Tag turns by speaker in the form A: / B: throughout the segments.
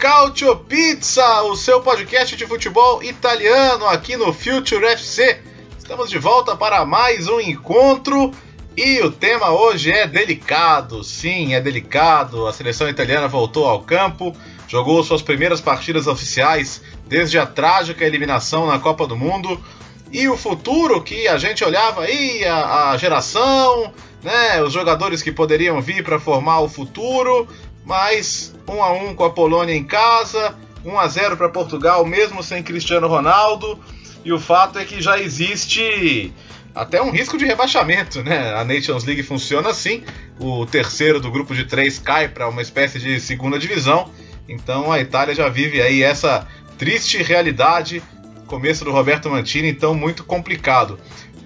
A: Calcio Pizza, o seu podcast de futebol italiano aqui no Future FC. Estamos de volta para mais um encontro e o tema hoje é delicado. Sim, é delicado. A seleção italiana voltou ao campo, jogou suas primeiras partidas oficiais desde a trágica eliminação na Copa do Mundo. E o futuro que a gente olhava aí, a, a geração, né, os jogadores que poderiam vir para formar o futuro, mas 1 a 1 com a Polônia em casa, 1 a 0 para Portugal mesmo sem Cristiano Ronaldo, e o fato é que já existe até um risco de rebaixamento, né? A Nations League funciona assim, o terceiro do grupo de três cai para uma espécie de segunda divisão, então a Itália já vive aí essa triste realidade, começo do Roberto Mantini, então muito complicado.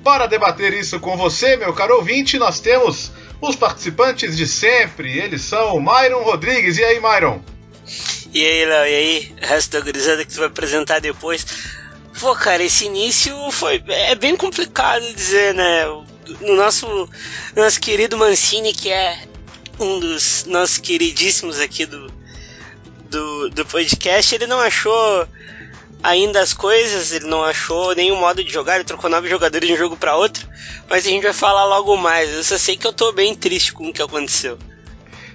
A: Para debater isso com você, meu caro ouvinte, nós temos os participantes de sempre, eles são o Myron Rodrigues. E aí, Myron?
B: E aí, Léo, e aí? O resto da gurizada que tu vai apresentar depois. Pô, cara, esse início foi. É bem complicado dizer, né? No nosso, nosso querido Mancini, que é um dos nossos queridíssimos aqui do, do, do podcast, ele não achou ainda as coisas, ele não achou nenhum modo de jogar, ele trocou nove jogadores de um jogo para outro, mas a gente vai falar logo mais. Eu só sei que eu tô bem triste com o que aconteceu.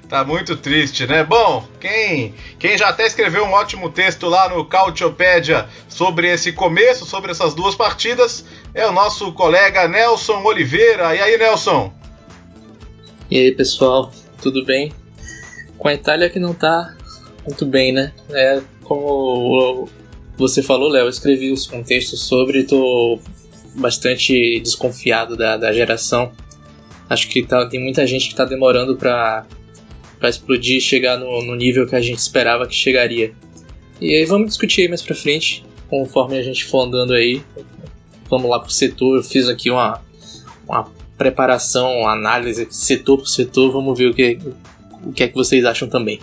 A: Tá muito triste, né? Bom, quem, quem já até escreveu um ótimo texto lá no Cautiopédia sobre esse começo, sobre essas duas partidas, é o nosso colega Nelson Oliveira. E aí, Nelson?
C: E aí, pessoal, tudo bem? Com a Itália que não tá muito bem, né? É como você falou, Léo, eu escrevi os contextos sobre e tô bastante desconfiado da, da geração. Acho que tá, tem muita gente que tá demorando para para explodir e chegar no, no, nível que a gente esperava que chegaria. E aí vamos discutir aí mais pra frente, conforme a gente for andando aí. Vamos lá pro setor, eu fiz aqui uma, uma preparação, uma análise setor por setor, vamos ver o que, o que é que vocês acham também.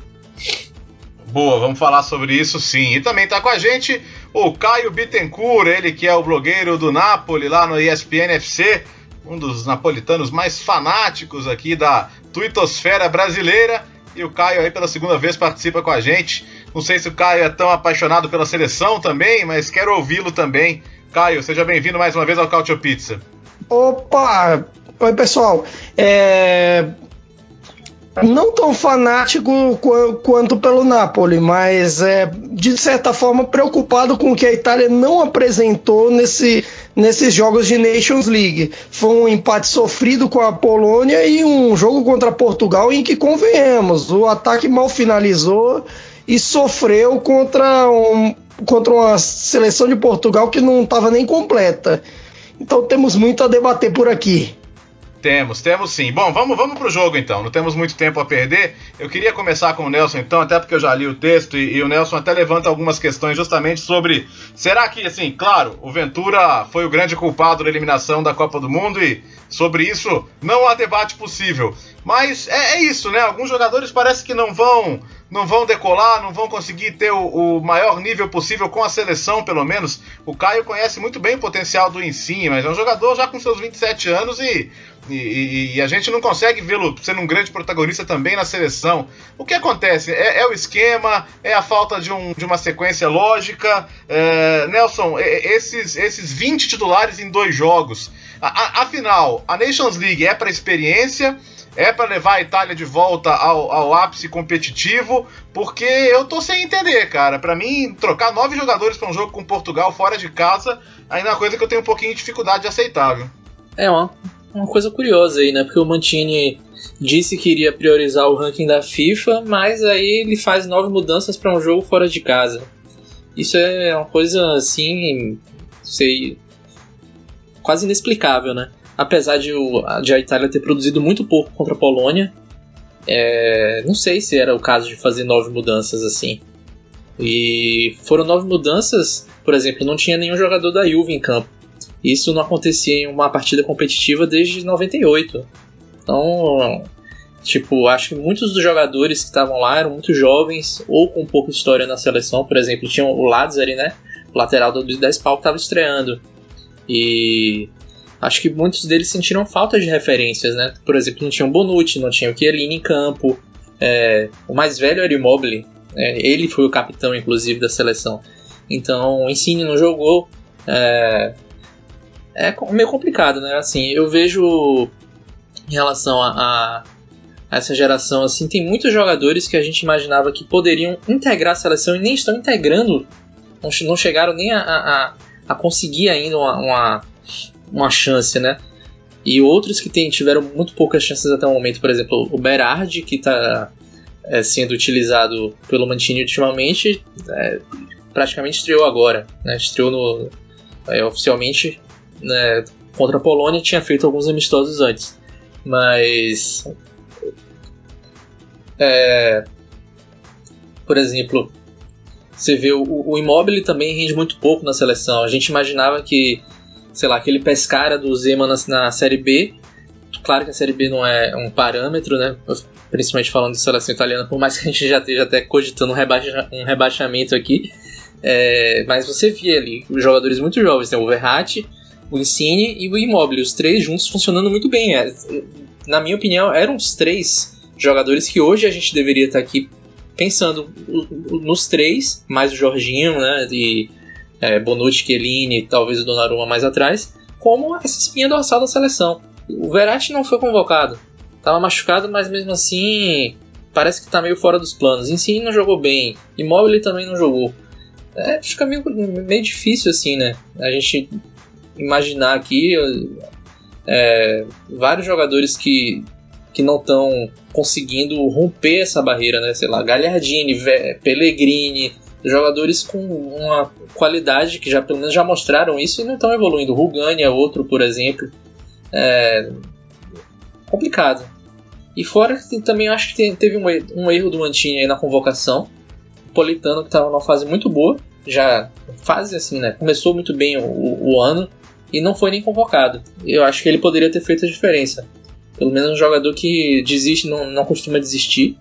A: Boa, vamos falar sobre isso sim. E também está com a gente o Caio Bittencourt, ele que é o blogueiro do Napoli lá no ESPN FC, um dos napolitanos mais fanáticos aqui da tuitosfera brasileira. E o Caio aí pela segunda vez participa com a gente. Não sei se o Caio é tão apaixonado pela seleção também, mas quero ouvi-lo também. Caio, seja bem-vindo mais uma vez ao Cautio Pizza.
D: Opa! Oi, pessoal. É não tão fanático quanto pelo Napoli, mas é de certa forma preocupado com o que a Itália não apresentou nesse, nesses jogos de Nations League. Foi um empate sofrido com a Polônia e um jogo contra Portugal em que convenhamos, o ataque mal finalizou e sofreu contra, um, contra uma seleção de Portugal que não estava nem completa. Então temos muito a debater por aqui.
A: Temos, temos sim. Bom, vamos, vamos pro jogo então. Não temos muito tempo a perder. Eu queria começar com o Nelson então, até porque eu já li o texto e, e, o Nelson até levanta algumas questões justamente sobre será que assim, claro, o Ventura foi o grande culpado da eliminação da Copa do Mundo e sobre isso não há debate possível. Mas é, é isso, né? Alguns jogadores parece que não vão não vão decolar, não vão conseguir ter o, o, maior nível possível com a seleção, pelo menos. O Caio conhece muito bem o potencial do Insigne, mas é um jogador já com seus 27 anos e e, e, a gente não consegue vê-lo sendo um grande protagonista também na seleção. O que acontece? É, é o esquema, é a falta de, um, de uma sequência lógica. É, Nelson, esses, esses 20 titulares em dois jogos. A, a, afinal, a Nations League é para experiência, é para levar a Itália de volta ao, ao, ápice competitivo, porque eu tô sem entender, cara. Para mim, trocar nove jogadores para um jogo com Portugal fora de casa ainda é uma coisa que eu tenho um pouquinho de dificuldade de aceitar, viu?
C: É uma uma coisa curiosa aí, né? Porque o Mantini disse que iria priorizar o ranking da FIFA, mas aí ele faz nove mudanças para um jogo fora de casa. Isso é uma coisa assim, sei, quase inexplicável, né? Apesar de, o, de a Itália ter produzido muito pouco contra a Polônia, é, não sei se era o caso de fazer nove mudanças assim. E foram nove mudanças, por exemplo, não tinha nenhum jogador da Juve em campo. Isso não acontecia em uma partida competitiva desde 98. Então, tipo, acho que muitos dos jogadores que estavam lá eram muito jovens ou com pouca história na seleção. Por exemplo, tinha o Lazzari, né? O lateral do 10 pau que estava estreando. E acho que muitos deles sentiram falta de referências, né? Por exemplo, não tinha o Bonucci, não tinha o Chiellini em campo. É, o mais velho era o Immobile. É, ele foi o capitão, inclusive, da seleção. Então, o Insigne não jogou. É, é meio complicado, né? Assim, eu vejo em relação a, a, essa geração, assim, tem muitos jogadores que a gente imaginava que poderiam integrar a seleção e nem estão integrando, não chegaram nem a, a, a conseguir ainda uma, uma, uma, chance, né? E outros que tem, tiveram muito poucas chances até o momento, por exemplo, o Berardi, que está é, sendo utilizado pelo Mantini ultimamente, é, praticamente estreou agora, né? Estreou no, é, oficialmente né, contra a Polônia, tinha feito alguns amistosos antes. Mas. É, por exemplo, você vê o, o Immobile também rende muito pouco na seleção. A gente imaginava que, sei lá, aquele pescara do Zema na, na Série B. Claro que a Série B não é um parâmetro, né? Principalmente falando de seleção italiana, por mais que a gente já esteja até cogitando um, rebaixa, um rebaixamento aqui. É, mas você via ali jogadores muito jovens, né? o Verratti, o Insigne e o Immobile, os três juntos funcionando muito bem. É, na minha opinião, eram os três jogadores que hoje a gente deveria estar aqui pensando nos três, mais o Jorginho, né, e é, Bonucci, Chiellini, talvez o Donnarumma mais atrás, como essa espinha dorsal da seleção. O Verratti não foi convocado, estava machucado, mas mesmo assim parece que está meio fora dos planos. Insigne não jogou bem, Immobile também não jogou. É, fica meio, meio difícil assim, né? A gente imaginar aqui é, vários jogadores que, que não estão conseguindo romper essa barreira, né? Sei lá, Gagliardini, Pellegrini, jogadores com uma qualidade que já pelo menos já mostraram isso e não estão evoluindo. Rugani é outro, por exemplo. É complicado. E fora que também acho que teve um, um erro do Mantini aí na convocação. O Politano que estava numa fase muito boa, já fase assim, né? Começou muito bem o, o ano, e não foi nem convocado. Eu acho que ele poderia ter feito a diferença. Pelo menos um jogador que desiste, não, não costuma desistir.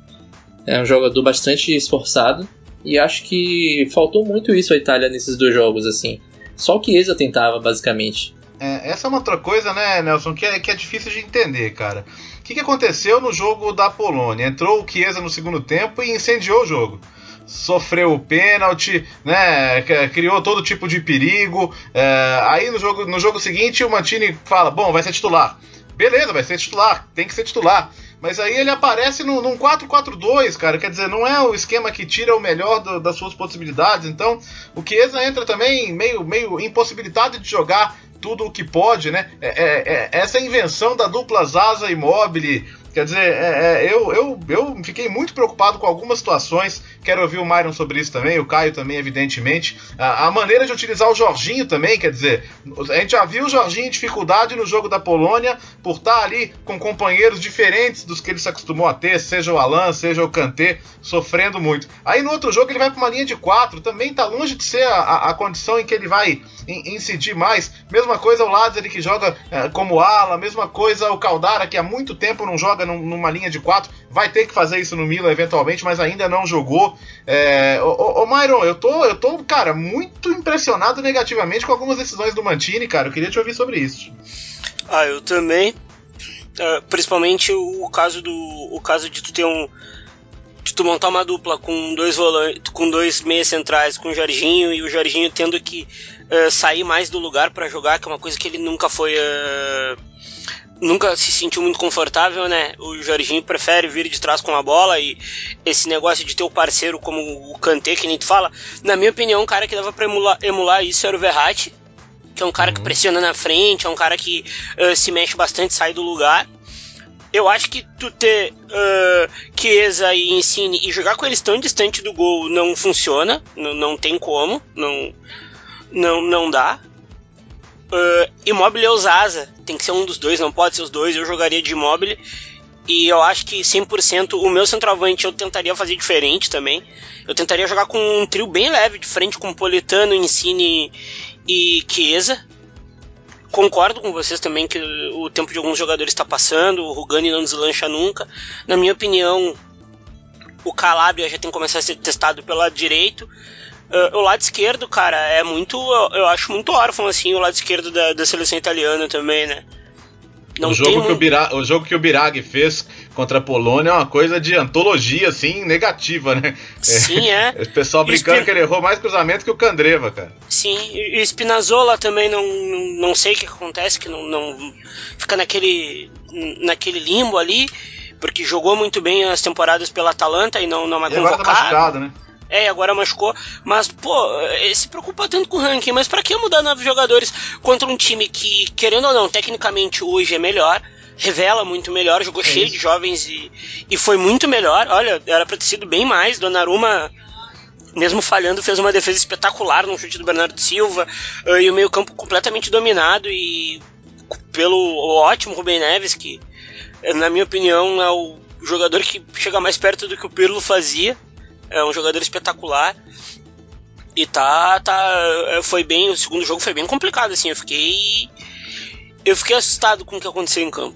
C: É um jogador bastante esforçado. E acho que faltou muito isso à Itália nesses dois jogos, assim. Só o Chiesa tentava, basicamente.
A: É, essa é uma outra coisa, né, Nelson, que é, que é difícil de entender, cara. O que, que aconteceu no jogo da Polônia? Entrou o Chiesa no segundo tempo e incendiou o jogo sofreu o pênalti, né? Criou todo tipo de perigo. É, aí no jogo, no jogo seguinte o Mantini fala: bom, vai ser titular. Beleza, vai ser titular, tem que ser titular. Mas aí ele aparece num, num 4-4-2, cara. Quer dizer, não é o esquema que tira o melhor do, das suas possibilidades. Então, o Chiesa entra também meio, meio impossibilitado de jogar tudo o que pode, né? É, é, é, essa invenção da dupla Zaza Mobile Quer dizer, é, é, eu, eu, eu fiquei muito preocupado com algumas situações. Quero ouvir o Myron sobre isso também, o Caio também, evidentemente. A, a, maneira de utilizar o Jorginho também, quer dizer, a gente já viu o Jorginho em dificuldade no jogo da Polônia por estar ali com companheiros diferentes dos que ele se acostumou a ter, seja o Alan, seja o Kanté, sofrendo muito. Aí no outro jogo ele vai para uma linha de quatro, também está longe de ser a, a, a condição em que ele vai incidir mais. Mesma coisa o Lázaro que joga é, como ala, mesma coisa o Caldara que há muito tempo não joga num, numa linha de quatro, vai ter que fazer isso no Milan eventualmente, mas ainda não jogou. É, ô, ô, Myron, eu tô, eu tô, cara, muito impressionado negativamente com algumas decisões do Mantini, cara. Eu queria te ouvir sobre isso.
B: Ah, eu também. Uh, principalmente o, o, caso do o caso de tu ter um de tu montar uma dupla com dois volantes, com dois meias centrais, com o Jorginho e o Jorginho tendo que uh, sair mais do lugar para jogar, que é uma coisa que ele nunca foi. Uh, nunca se sentiu muito confortável, né? O Jorginho prefere vir de trás com a bola e esse negócio de ter o parceiro como o Kanté, que nem tu fala, na minha opinião, um cara que dava pra emular, emular isso era o Verratti, que é um cara uhum. que pressiona na frente, é um cara que uh, se mexe bastante, sai do lugar. Eu acho que tu ter uh, Chiesa e Insigne e jogar com eles tão distante do gol não funciona, não, não tem como, não, não, não dá. Uh, Immobile ou Zaza, tem que ser um dos dois, não pode ser os dois, eu jogaria de Immobile. E eu acho que 100% o meu centroavante eu tentaria fazer diferente também. Eu tentaria jogar com um trio bem leve de frente com Politano, Insigne e Chiesa. Concordo com vocês também que o tempo de alguns jogadores está passando, o Rugani não deslancha nunca. Na minha opinião, o Calabria já tem que começar a ser testado pelo lado direito. Uh, o lado esquerdo, cara, é muito. Eu acho muito órfão, assim, o lado esquerdo da, da seleção italiana também, né?
A: Não o, jogo que o, Birag, o jogo que o Birag fez contra a Polônia é uma coisa de antologia, assim, negativa, né?
B: Sim, é.
A: é. O pessoal brincando Spin... que ele errou mais cruzamento que o Candreva, cara.
B: Sim, e o Spinazzola também não, não sei o que acontece, que não, não fica naquele, naquele limbo ali, porque jogou muito bem as temporadas pela Atalanta e não, não é convocado. Agora tá machucado, né? É, agora machucou. Mas, pô, se preocupa tanto com o ranking. Mas para que mudar nove jogadores contra um time que, querendo ou não, tecnicamente hoje é melhor? Revela muito melhor, jogou é cheio isso. de jovens e, e foi muito melhor. Olha, era pra ter sido bem mais. Donnarumma, mesmo falhando, fez uma defesa espetacular no chute do Bernardo Silva. Uh, e o meio-campo completamente dominado e pelo ótimo Rubem Neves, que, na minha opinião, é o jogador que chega mais perto do que o Pirlo fazia. É um jogador espetacular. E tá, tá. É, foi bem. O segundo jogo foi bem complicado, assim. Eu fiquei. Eu fiquei assustado com o que aconteceu em campo.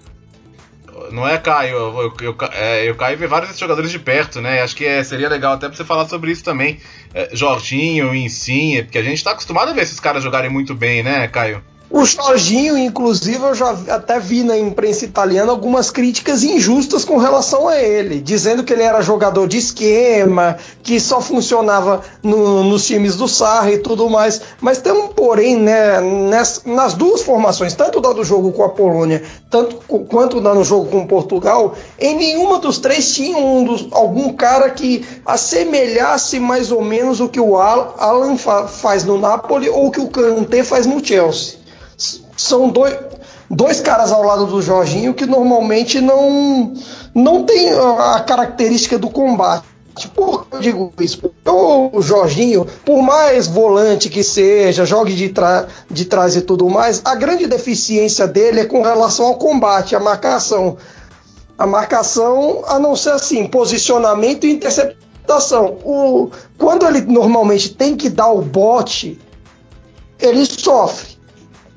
A: Não é, Caio? Eu, eu, eu, é, eu Caio vários jogadores de perto, né? Acho que é, seria legal até pra você falar sobre isso também. É, Jorginho, Insigne, porque a gente tá acostumado a ver esses caras jogarem muito bem, né, Caio?
D: O Jorginho, inclusive, eu já até vi na imprensa italiana algumas críticas injustas com relação a ele, dizendo que ele era jogador de esquema, que só funcionava no, nos times do Sarri e tudo mais. Mas tem um porém, né, nas, nas duas formações, tanto da do jogo com a Polônia, tanto quanto da no jogo com Portugal, em nenhuma dos três tinha um dos, algum cara que assemelhasse mais ou menos o que o Alan fa faz no Napoli ou o que o Kanté faz no Chelsea são dois, dois caras ao lado do Jorginho que normalmente não, não tem a característica do combate. Por que eu digo isso? O Jorginho, por mais volante que seja, jogue de, de trás e tudo mais, a grande deficiência dele é com relação ao combate, a marcação. A marcação, a não ser assim, posicionamento e interceptação. O, quando ele normalmente tem que dar o bote, ele sofre.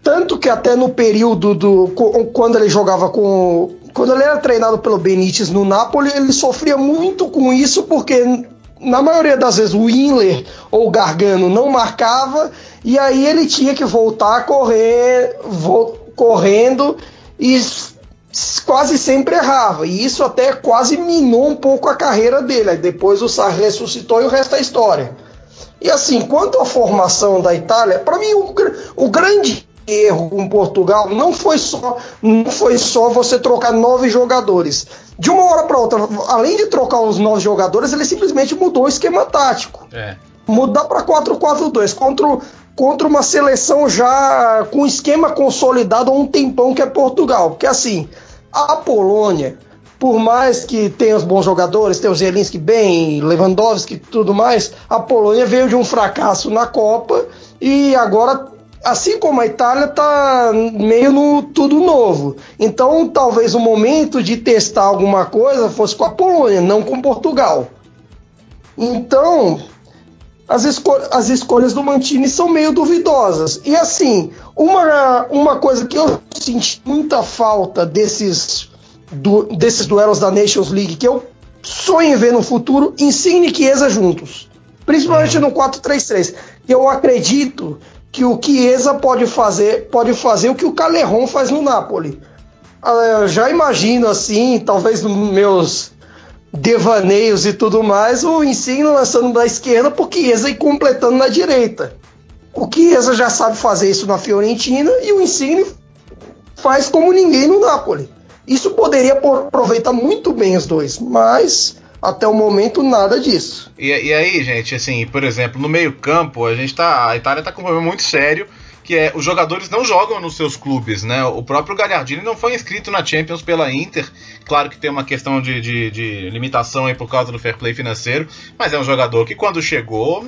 D: Tanto que até no período do. Quando ele jogava com. Quando ele era treinado pelo Benítez no Napoli, ele sofria muito com isso, porque na maioria das vezes o Inler ou o Gargano não marcava, e aí ele tinha que voltar a correr, vo, correndo e quase sempre errava. E isso até quase minou um pouco a carreira dele. Aí depois o Sarri ressuscitou e o resto é história. E assim, quanto à formação da Itália, para mim o, o grande erro com Portugal não foi só não foi só você trocar nove jogadores. De uma hora para outra, além de trocar os nove jogadores, ele simplesmente mudou o esquema tático. É. Mudar para 4-4-2 contra, contra uma seleção já com esquema consolidado há um tempão que é Portugal. Porque assim, a Polônia, por mais que tenha os bons jogadores, tem o Zelinski bem, Lewandowski e tudo mais, a Polônia veio de um fracasso na Copa e agora assim como a Itália está meio no tudo novo. Então, talvez o momento de testar alguma coisa fosse com a Polônia, não com Portugal. Então, as, escol as escolhas do Mantini são meio duvidosas. E assim, uma, uma coisa que eu senti muita falta desses, du desses duelos da Nations League, que eu sonho em ver no futuro, Insigne e Chiesa juntos. Principalmente uhum. no 4-3-3. Eu acredito que o Chiesa pode fazer, pode fazer o que o Calerron faz no Napoli. Ah, eu já imagino assim, talvez nos meus devaneios e tudo mais, o Insigne lançando da esquerda pro Chiesa e completando na direita. O Chiesa já sabe fazer isso na Fiorentina e o Insigne faz como ninguém no Napoli. Isso poderia aproveitar muito bem os dois, mas até o momento, nada disso.
A: E, e aí, gente, assim, por exemplo, no meio-campo, a gente tá. A Itália tá com um problema muito sério que é os jogadores não jogam nos seus clubes, né? O próprio Gagliardini não foi inscrito na Champions pela Inter, claro que tem uma questão de, de, de limitação aí por causa do fair play financeiro, mas é um jogador que quando chegou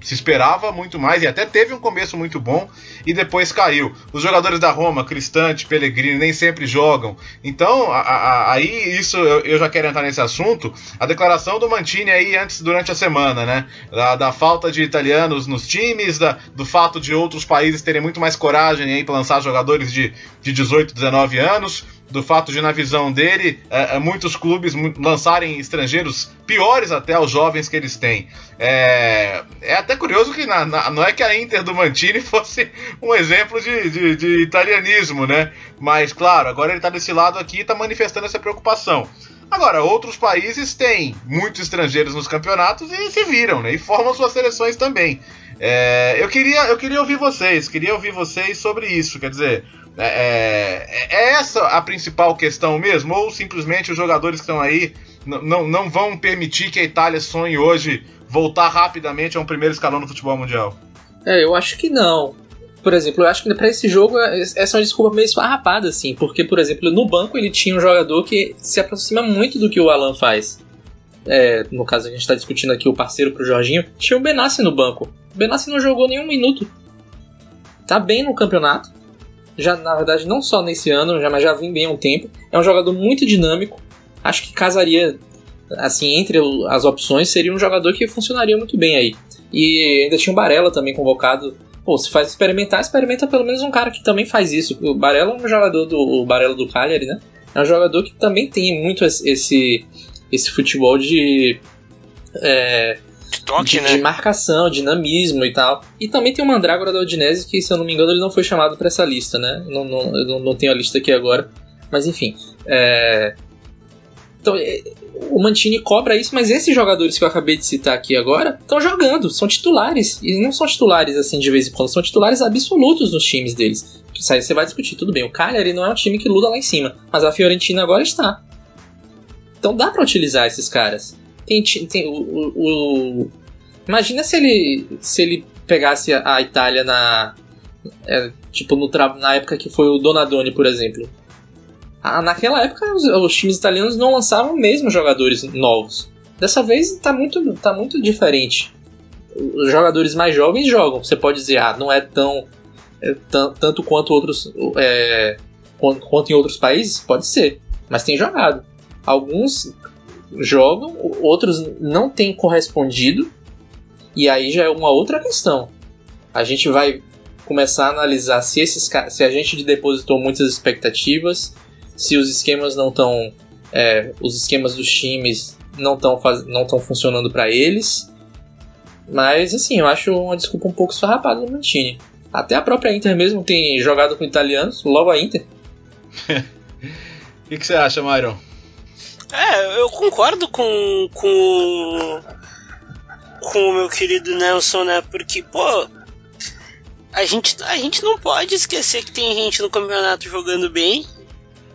A: se esperava muito mais e até teve um começo muito bom e depois caiu. Os jogadores da Roma, Cristante, Pellegrini, nem sempre jogam. Então, a, a, aí isso eu, eu, já quero entrar nesse assunto. A declaração do Mantini aí antes durante a semana, né? Da, da falta de italianos nos times, da, do fato de outros países terem muito mais coragem aí para lançar jogadores de, de 18, 19 anos do fato de, na visão dele, é, é, muitos clubes lançarem estrangeiros piores até aos jovens que eles têm. É, é até curioso que na, na, não é que a Inter do Mantini fosse um exemplo de, de, de italianismo, né? Mas, claro, agora ele está desse lado aqui e está manifestando essa preocupação. Agora, outros países têm muitos estrangeiros nos campeonatos e se viram, né? E formam suas seleções também. É, eu, queria, eu queria ouvir vocês, queria ouvir vocês sobre isso. Quer dizer, é, é, é, essa a principal questão mesmo? Ou simplesmente os jogadores que estão aí não, não vão permitir que a Itália sonhe hoje voltar rapidamente a um primeiro escalão no futebol mundial?
C: É, eu acho que não. Por exemplo, eu acho que para esse jogo é, essa é uma desculpa meio esfarrapada, assim, porque, por exemplo, no banco ele tinha um jogador que se aproxima muito do que o Alan faz. É, no caso, a gente está discutindo aqui o parceiro pro Jorginho, tinha o Benassi no banco. Benassi não jogou nenhum minuto. Tá bem no campeonato, já na verdade não só nesse ano, já, mas já vem bem há um tempo. É um jogador muito dinâmico. Acho que casaria assim entre as opções seria um jogador que funcionaria muito bem aí. E ainda tinha o Barella também convocado. Pô, se faz experimentar, experimenta pelo menos um cara que também faz isso. O Barella é um jogador do o Barella do Cagliari, né? É um jogador que também tem muito esse esse futebol de é,
B: de toque,
C: de,
B: né?
C: De marcação, dinamismo e tal. E também tem o Mandrágora da Udinese, que se eu não me engano ele não foi chamado para essa lista, né? Não, não, eu não, não tenho a lista aqui agora. Mas enfim. É... Então, é, o Mantini cobra isso, mas esses jogadores que eu acabei de citar aqui agora estão jogando, são titulares. E não são titulares assim de vez em quando, são titulares absolutos nos times deles. Isso aí você vai discutir, tudo bem. O Cagliari não é um time que luta lá em cima, mas a Fiorentina agora está. Então dá para utilizar esses caras. Tem, tem o, o, o, imagina se ele se ele pegasse a, Itália na é, tipo no na época que foi o Donadoni, por exemplo. Ah, naquela época os, os, times italianos não lançavam mesmo jogadores novos. Dessa vez tá muito tá muito diferente. Os jogadores mais jovens jogam. Você pode dizer, ah, não é tão é, tanto quanto outros é, quanto, quanto em outros países, pode ser, mas tem jogado. Alguns jogam, outros não têm correspondido, e aí já é uma outra questão. A gente vai começar a analisar se, esses, se a gente depositou muitas expectativas, se os esquemas não estão. É, os esquemas dos times não estão não funcionando para eles. Mas assim, eu acho uma desculpa um pouco esfarrapada do Mantini. Até a própria Inter mesmo tem jogado com italianos, logo a Inter.
A: O que, que, você acha, Myron?
B: É, eu concordo com, com, com o meu querido Nelson, né? Porque, pô, a gente, a gente não pode esquecer que tem gente no campeonato jogando bem.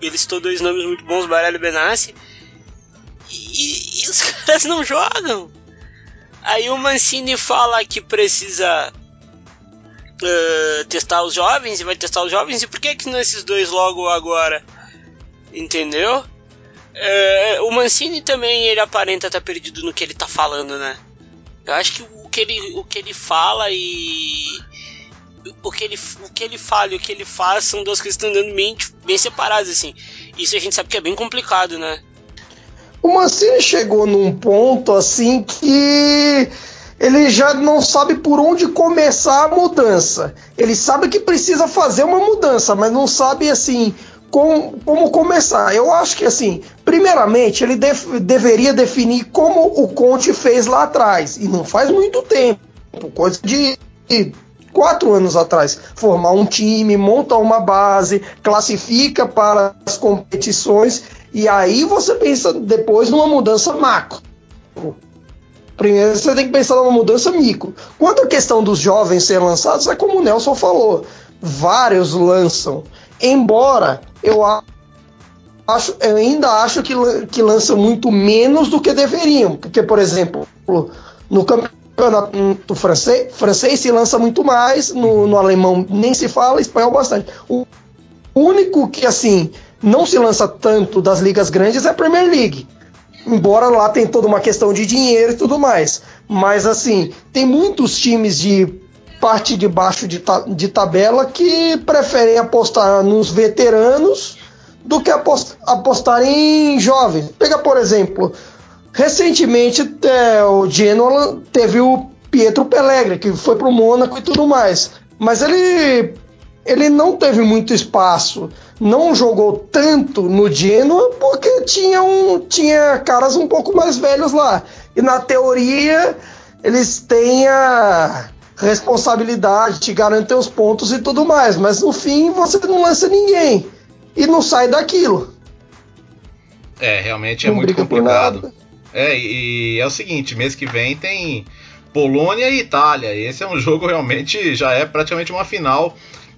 B: Eles estão dois nomes muito bons, Baralho e Benassi. E, e, os caras não jogam. Aí o Mancini fala que precisa uh, testar os jovens e vai testar os jovens. E por que que nesses dois logo agora? Entendeu? É, o Mancini também ele aparenta estar tá perdido no que ele tá falando, né? Eu acho que o que ele, o que ele fala e o que ele, o que ele fala e o que ele faz são duas coisas que estão andando bem, bem separadas, assim. Isso a gente sabe que é bem complicado, né?
D: O Mancini chegou num ponto assim que ele já não sabe por onde começar a mudança. Ele sabe que precisa fazer uma mudança, mas não sabe assim como, como começar. Eu acho que, assim, primeiramente, ele def, deveria definir como o Conte fez lá atrás, e não faz muito tempo coisa de, quatro anos atrás. Formar um time, monta uma base, classifica para as competições, e aí você pensa depois numa mudança macro. Primeiro você tem que pensar numa mudança micro. Quanto à questão dos jovens serem lançados, é como o Nelson falou: vários lançam. Embora eu acho, eu ainda acho que, que lançam muito menos do que deveriam. Porque, por exemplo, no campeonato francês, francês se lança muito mais, no, no alemão nem se fala, espanhol bastante. O único que, assim, não se lança tanto das ligas grandes é a Premier League. Embora lá tem toda uma questão de dinheiro e tudo mais. Mas, assim, tem muitos times de parte de baixo de, ta de tabela que preferem apostar nos veteranos do que apost apostar em jovens. Pega, por exemplo, recentemente é, o Genoa teve o Pietro Pellegrini, que foi para o Mônaco e tudo mais. Mas ele, ele não teve muito espaço, não jogou tanto no Genoa porque tinha, um, tinha caras um pouco mais velhos lá. E na teoria eles têm a responsabilidade de garantir os pontos e tudo mais, mas no fim você não lança ninguém e não sai daquilo.
A: É, realmente é não muito complicado. É, e, e é o seguinte, mês que vem tem Polônia e Itália. Esse é um jogo realmente já é praticamente uma final.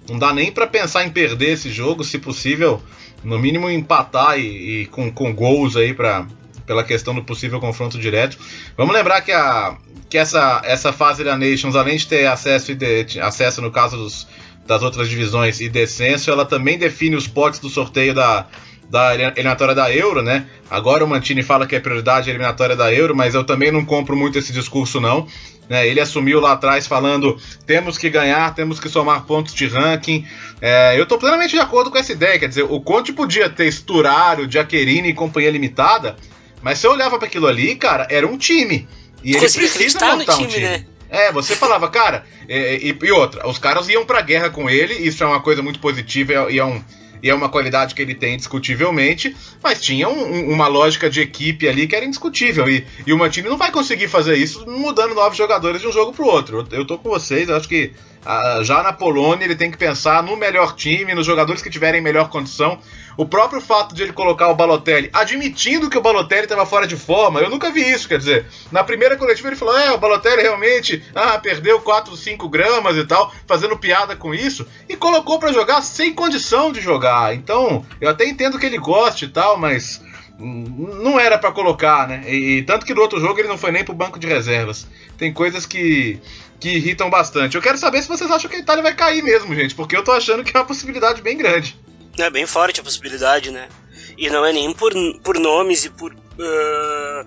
A: Não dá nem para pensar em perder esse jogo, se possível, no mínimo empatar e, e com, com gols aí para pela questão do possível confronto direto. Vamos lembrar que, a, que essa, essa fase da Nations, além de ter acesso, de, acesso no caso dos, das outras divisões e descenso, ela também define os potes do sorteio da, da eliminatória da Euro, né? Agora o Mantini fala que é prioridade a eliminatória da Euro, mas eu também não compro muito esse discurso, não. Né? Ele assumiu lá atrás falando temos que ganhar, temos que somar pontos de ranking. É, eu estou plenamente de acordo com essa ideia, quer dizer, o Conte podia ter Sturaro, Giaccherini e companhia limitada, mas se eu olhava para aquilo ali, cara, era um time. E ele precisa montar time, um time. Né? É, você falava, cara, é, e, e, outra, os caras iam pra guerra com ele, isso é uma coisa muito positiva e é, um, e é uma qualidade que ele tem indiscutivelmente, mas tinha um, uma lógica de equipe ali que era indiscutível. E, e o Mantini não vai conseguir fazer isso mudando novos jogadores de um jogo pro outro. Eu, eu tô com vocês, eu acho que ah, já na Polônia ele tem que pensar no melhor time, nos jogadores que tiverem melhor condição. O próprio fato de ele colocar o Balotelli, admitindo que o Balotelli estava fora de forma, eu nunca vi isso, quer dizer, na primeira coletiva ele falou: é, o Balotelli realmente ah, perdeu 4, 5 gramas e tal, fazendo piada com isso, e colocou para jogar sem condição de jogar. Então, eu até entendo que ele goste e tal, mas não era para colocar, né? E, e, tanto que no outro jogo ele não foi nem pro banco de reservas. Tem coisas que, que irritam bastante. Eu quero saber se vocês acham que a Itália vai cair mesmo, gente, porque eu tô achando que é uma possibilidade bem grande.
B: É bem forte a possibilidade, né? E não é nem por, por nomes e por. Uh,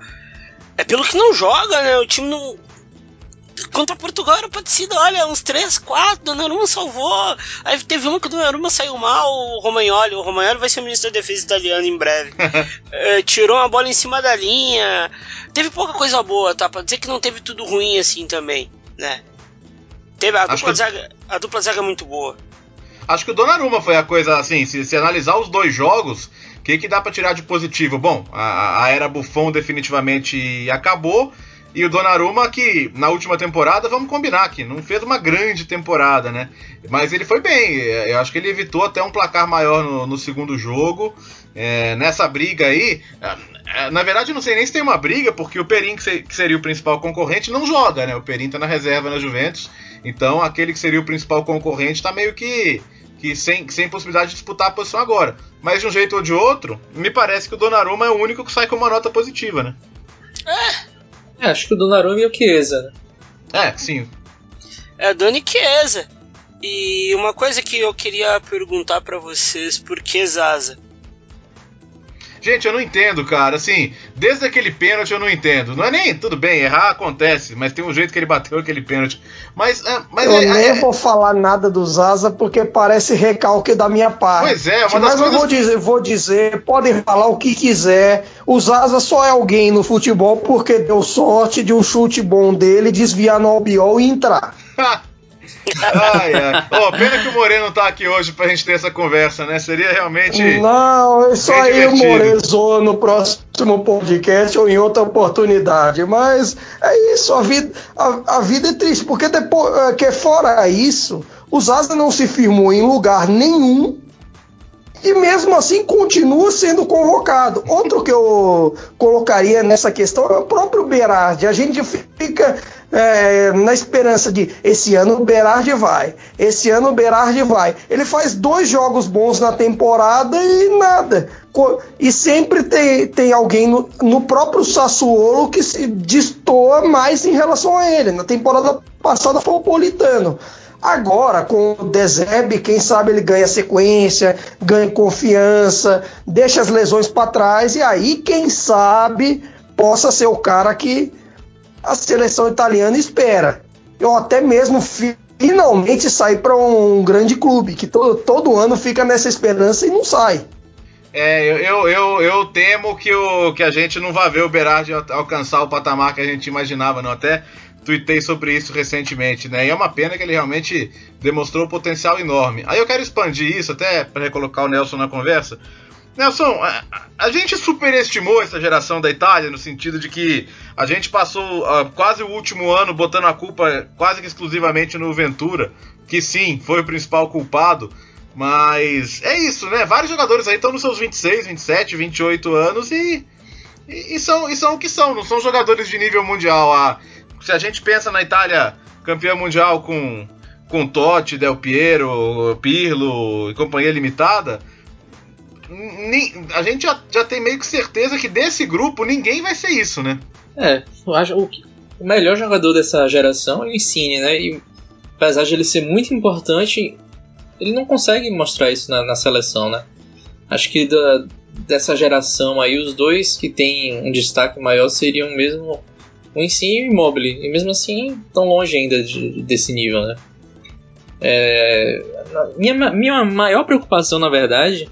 B: é pelo que não joga, né? O time não. Contra Portugal era parecido, olha, uns 3, 4, Donnarumma salvou. Aí teve uma que o Donnarumma saiu mal, o Romagnoli. O Romagnoli vai ser ministro da defesa italiano em breve. é, tirou uma bola em cima da linha. Teve pouca coisa boa, tá? Pra dizer que não teve tudo ruim assim também, né? Teve a dupla, que... zaga, a dupla zaga é muito boa.
A: Acho que o Donnarumma foi a coisa, assim, se, se analisar os dois jogos, o que, que dá para tirar de positivo? Bom, a, a era Buffon definitivamente acabou. E o Donnarumma, que na última temporada, vamos combinar que não fez uma grande temporada, né? Mas ele foi bem. Eu acho que ele evitou até um placar maior no, no segundo jogo. É, nessa briga aí, é, na verdade, eu não sei nem se tem uma briga, porque o Perin, que seria o principal concorrente, não joga, né? O Perin tá na reserva na Juventus. Então, aquele que seria o principal concorrente tá meio que, que sem, sem possibilidade de disputar a posição agora. Mas de um jeito ou de outro, me parece que o Donnarumma é o único que sai com uma nota positiva, né?
C: É, acho que o Donnarumma e o Chiesa, né?
A: É, sim.
B: É, Dani Chiesa. E uma coisa que eu queria perguntar para vocês, por que Zaza?
A: Gente, eu não entendo, cara. Assim, desde aquele pênalti eu não entendo. Não é nem, tudo bem, errar acontece, mas tem um jeito que ele bateu aquele pênalti. Mas, é, mas
D: eu é, nem é, vou falar nada do Zaza porque parece recalque da minha parte.
A: Pois é,
D: uma mas coisas... eu vou dizer, vou dizer, podem falar o que quiser. O Zaza só é alguém no futebol porque deu sorte de um chute bom dele desviar no albiol e entrar.
A: Ai, ai. Oh, pena que o Moreno tá aqui hoje pra gente ter essa conversa, né? Seria realmente.
D: Não, isso aí o Moreno zoa no próximo podcast ou em outra oportunidade. Mas é isso, a vida, a, a vida é triste, porque depois é, que fora isso, o Zaza não se firmou em lugar nenhum e mesmo assim continua sendo convocado. Outro que eu colocaria nessa questão é o próprio Berardi. A gente fica é, na esperança de esse ano o Berardi vai, esse ano o Berardi vai. Ele faz dois jogos bons na temporada e nada. e sempre tem, tem alguém no, no próprio Sassuolo que se destoa mais em relação a ele. Na temporada passada foi o Politano. Agora, com o Dezeb, quem sabe ele ganha sequência, ganha confiança, deixa as lesões para trás e aí, quem sabe, possa ser o cara que a seleção italiana espera. Ou até mesmo finalmente sair para um grande clube, que todo, todo ano fica nessa esperança e não sai.
A: É, eu, eu, eu, temo que, o, que a gente não vá ver o Berardi alcançar o patamar que a gente imaginava, não. Até tuitei sobre isso recentemente, né? E é uma pena que ele realmente demonstrou um potencial enorme. Aí eu quero expandir isso, até para recolocar o Nelson na conversa. Nelson, a, a, gente superestimou essa geração da Itália no sentido de que a gente passou uh, quase o último ano botando a culpa quase que exclusivamente no Ventura, que sim, foi o principal culpado, mas é isso, né? Vários jogadores aí estão nos seus 26, 27, 28 anos e, e, e, são, e são o que são, não são jogadores de nível mundial. Se a gente pensa na Itália campeã mundial com, com Totti, Del Piero, Pirlo e companhia limitada, a gente já, já tem meio que certeza que desse grupo ninguém vai ser isso, né?
C: É, eu acho o, o melhor jogador dessa geração é o Insigne, né? E apesar de ele ser muito importante, ele não consegue mostrar isso na, na seleção, né? Acho que da, dessa geração aí, os dois que têm um destaque maior seriam mesmo o Insigne e o Immobile. E mesmo assim, tão longe ainda de, desse nível, né? É, minha, minha maior preocupação, na verdade,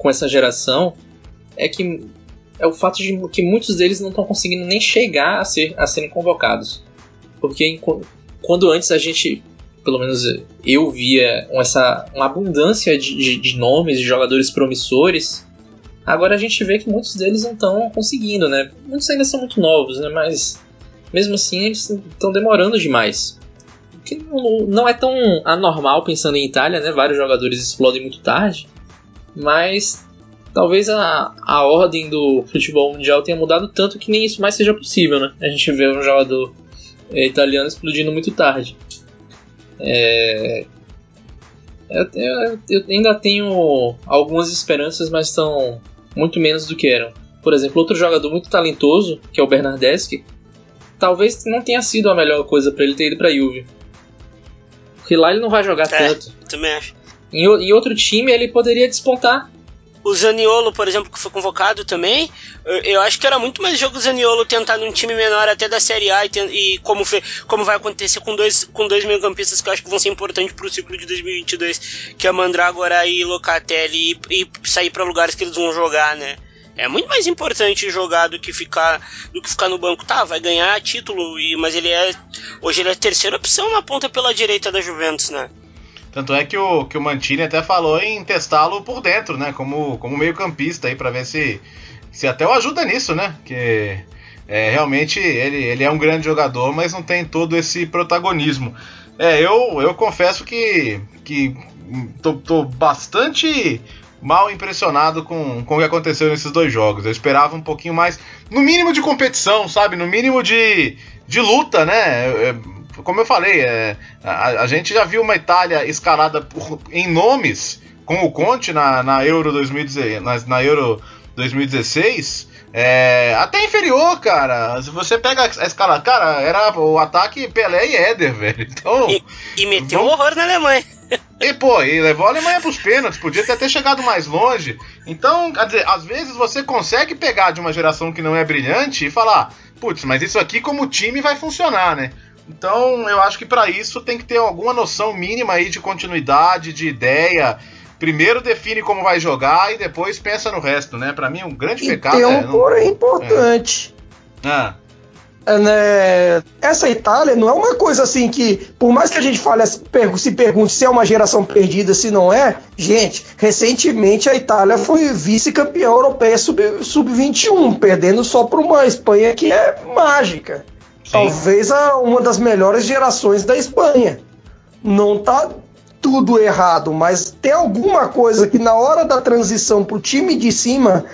C: com essa geração é que é o fato de que muitos deles não estão conseguindo nem chegar a, ser, a serem convocados. Porque quando antes a gente, pelo menos eu via essa, uma abundância de, de, de nomes de jogadores promissores, Agora a gente vê que muitos deles não estão conseguindo, né? Muitos ainda são muito novos, né? Mas mesmo assim eles estão demorando demais. O que não é tão anormal pensando em Itália, né? Vários jogadores explodem muito tarde, mas talvez a, a ordem do futebol mundial tenha mudado tanto que nem isso mais seja possível, né? A gente vê um jogador é, italiano explodindo muito tarde. É, eu, eu, eu, ainda tenho algumas esperanças, mas estão muito menos do que eram. Por exemplo, outro jogador muito talentoso, que é o Bernardeschi, talvez não tenha sido a melhor coisa para ele ter ido para Juve. Porque lá ele não vai jogar é, tanto.
B: Também acho.
C: Em, em outro time ele poderia despontar
B: o Zaniolo, por exemplo, que foi convocado também, eu, acho que era muito mais jogo o Zaniolo tentar num time menor até da Série A e, e como, foi, como vai acontecer com dois, com dois meio-campistas que eu acho que vão ser importantes pro ciclo de 2022, que é Mandragora e Locatelli, e, e sair para lugares que eles vão jogar, né? É muito mais importante jogar do que ficar do que ficar no banco. Tá, vai ganhar título, e, mas ele é hoje ele é a terceira opção na ponta pela direita da Juventus, né?
A: Tanto é que o, que o Mantini até falou em testá-lo por dentro, né? Como, como meio campista aí, para ver se, se até o ajuda nisso, né? Que é, realmente ele, ele é um grande jogador, mas não tem todo esse protagonismo. É, eu, eu confesso que, que tô, tô bastante mal impressionado com, com o que aconteceu nesses dois jogos. Eu esperava um pouquinho mais, no mínimo de competição, sabe? No mínimo de, de luta, né? É, como eu falei, é, a, a, gente já viu uma Itália escalada por, em nomes com o Conte na, na Euro 2016, na, na Euro 2016 é, até inferior, cara. Se você pega a escala, cara, era o ataque Pelé e Éder, velho. Então,
B: e, e meteu vamos... um horror na Alemanha.
A: E, pô, e levou a Alemanha pros pênaltis, podia ter até chegado mais longe. Então, quer dizer, às vezes você consegue pegar de uma geração que não é brilhante e falar, putz, mas isso aqui como time vai funcionar, né? Então, eu acho que para isso tem que ter alguma noção mínima aí de continuidade, de ideia. Primeiro define como vai jogar e depois pensa no resto, né? Para mim, um grande
D: e
A: pecado
D: tem um
A: é.
D: Não... porém importante.
A: É. Ah.
D: É, né, essa Itália não é uma coisa assim que, por mais que a gente fale, se pergunte se é uma geração perdida, se não é, gente, recentemente a Itália foi vice-campeã europeia sub-21, sub perdendo só para uma Espanha que é mágica. Talvez a, uma das melhores gerações da Espanha. Não tá tudo errado, mas tem alguma coisa que na hora da transição pro time de cima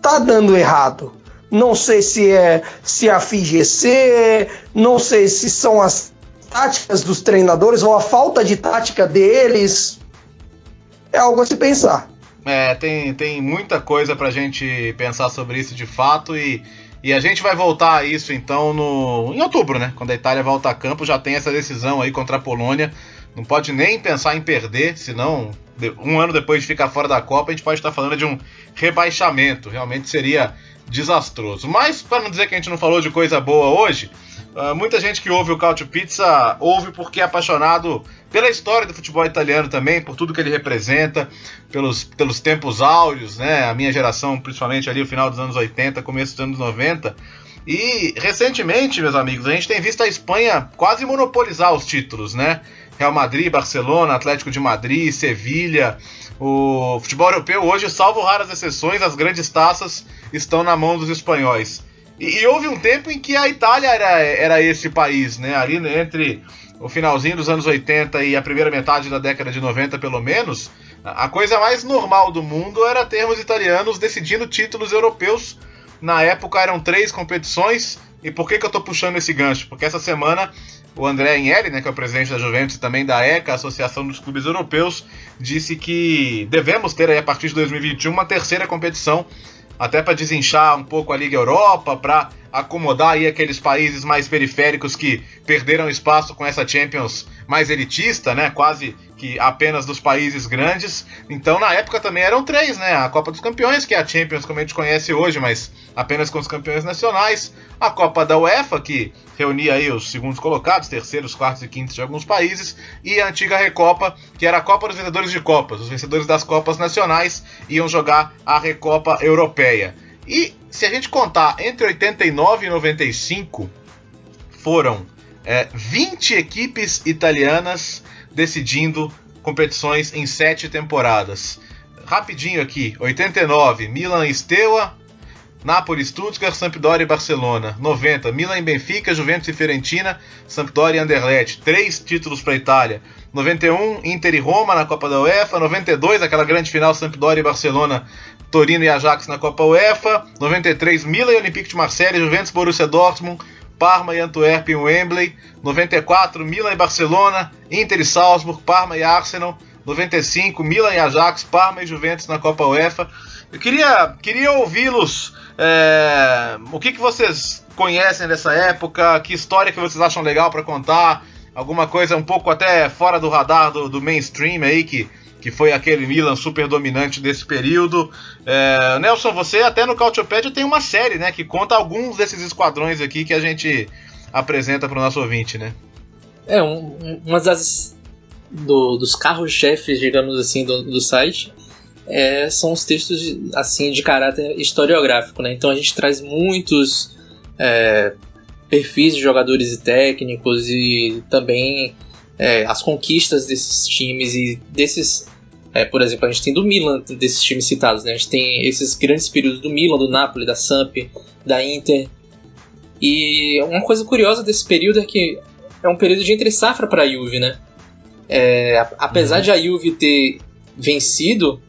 D: tá dando errado. Não sei se é se é a FIGC, não sei se são as táticas dos treinadores ou a falta de tática deles. É algo a se pensar.
A: É, tem, tem muita coisa pra gente pensar sobre isso de fato e, e a gente vai voltar a isso então no, em outubro, né? Quando a Itália volta a campo, já tem essa decisão aí contra a Polônia. Não pode nem pensar em perder, senão um ano depois de ficar fora da Copa, a gente pode estar falando de um rebaixamento. Realmente seria desastroso. Mas, para não dizer que a gente não falou de coisa boa hoje, uh, muita gente que ouve o Cautio Pizza ouve porque é apaixonado pela história do futebol italiano também, por tudo que ele representa, pelos, pelos tempos áureos, né? A minha geração, principalmente ali o final dos anos 80, começo dos anos 90. E recentemente, meus amigos, a gente tem visto a Espanha quase monopolizar os títulos, né? Real Madrid, Barcelona, Atlético de Madrid, Sevilha. O futebol europeu hoje, salvo raras exceções, as grandes taças estão na mão dos espanhóis. E, e houve um tempo em que a Itália era, era esse país, né? Ali entre o finalzinho dos anos 80 e a primeira metade da década de 90, pelo menos, a coisa mais normal do mundo era termos italianos decidindo títulos europeus. Na época eram três competições. E por que, que eu estou puxando esse gancho? Porque essa semana o André Agnelli, né, que é o presidente da Juventus e também da ECA, Associação dos Clubes Europeus, disse que devemos ter aí, a partir de 2021 uma terceira competição, até para desinchar um pouco a Liga Europa, para acomodar aí aqueles países mais periféricos que perderam espaço com essa Champions mais elitista, né? Quase que apenas dos países grandes. Então, na época também eram três, né? A Copa dos Campeões, que é a Champions como a gente conhece hoje, mas apenas com os campeões nacionais. A Copa da UEFA, que reunia aí os segundos colocados, terceiros, quartos e quintos de alguns países, e a antiga Recopa, que era a Copa dos Vencedores de Copas. Os vencedores das Copas Nacionais iam jogar a Recopa Europeia. E se a gente contar entre 89 e 95, foram é, 20 equipes italianas decidindo competições em sete temporadas. Rapidinho aqui: 89, Milan Steaua, Napoli, Stuttgart, Sampdoria e Barcelona. 90, Milan e Benfica, Juventus e Fiorentina, Sampdoria e Anderlecht. Três títulos para a Itália. 91, Inter e Roma na Copa da UEFA. 92, aquela grande final Sampdoria e Barcelona Torino e Ajax na Copa UEFA, 93 Milan e Olympique de Marseille, Juventus, Borussia Dortmund, Parma e Antuérpia em Wembley, 94 Milan e Barcelona, Inter e Salzburg, Parma e Arsenal, 95 Milan e Ajax, Parma e Juventus na Copa UEFA. Eu queria, queria ouvi-los. É, o que, que vocês conhecem dessa época? Que história que vocês acham legal para contar? Alguma coisa um pouco até fora do radar do, do mainstream aí que que foi aquele Milan super dominante desse período. É, Nelson, você até no Cautiopédia tem uma série, né, que conta alguns desses esquadrões aqui que a gente apresenta para o nosso ouvinte, né?
C: É, um, uma das do, dos carros-chefes, digamos assim, do, do site é, são os textos de, assim de caráter historiográfico, né? Então a gente traz muitos é, perfis de jogadores e técnicos e também é, as conquistas desses times e desses é, por exemplo, a gente tem do Milan, desses times citados, né? A gente tem esses grandes períodos do Milan, do Napoli, da Samp, da Inter. E uma coisa curiosa desse período é que é um período de entre safra para a Juve, né? É, apesar uhum. de a Juve ter vencido,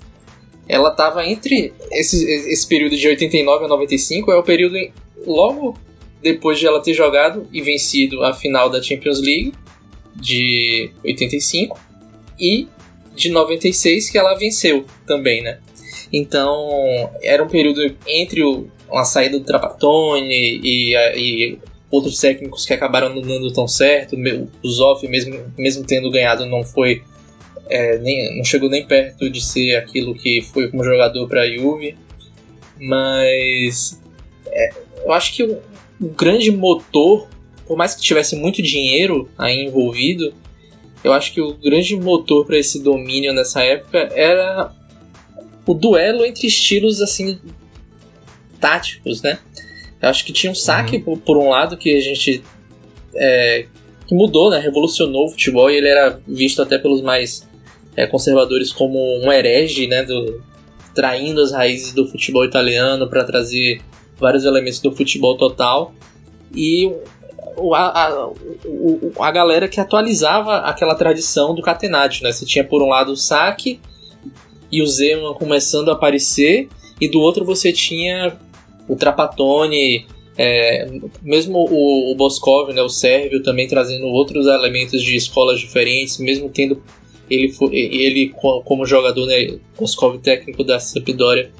C: ela estava entre esse, esse período de 89 a 95, é o período logo depois de ela ter jogado e vencido a final da Champions League de 85 e de 96 que ela venceu também, né? Então, era um período entre o, a saída do Trapattoni e, e outros técnicos que acabaram não dando tão certo. O Zoff, mesmo, mesmo tendo ganhado, não foi é, nem, não chegou nem perto de ser aquilo que foi como jogador para a Juve. Mas é, eu acho que o, o, grande motor, por mais que tivesse muito dinheiro aí envolvido, eu acho que o grande motor para esse domínio nessa época era o duelo entre estilos assim táticos, né? Eu acho que tinha um saque uhum. por, um lado que a gente é, que mudou, né? Revolucionou o futebol e ele era visto até pelos mais é, conservadores como um herege, né? Do, traindo as raízes do futebol italiano para trazer vários elementos do futebol total. E a, a, a galera que atualizava aquela tradição do catenaccio, né? Você tinha por um lado o saque e o Zeman começando a aparecer, e do outro você tinha o Trapatone, é, mesmo o, o Boscov, né, o sérvio, também trazendo outros elementos de escolas diferentes, mesmo tendo ele, ele como jogador, né, Moskov técnico da Sampdoria,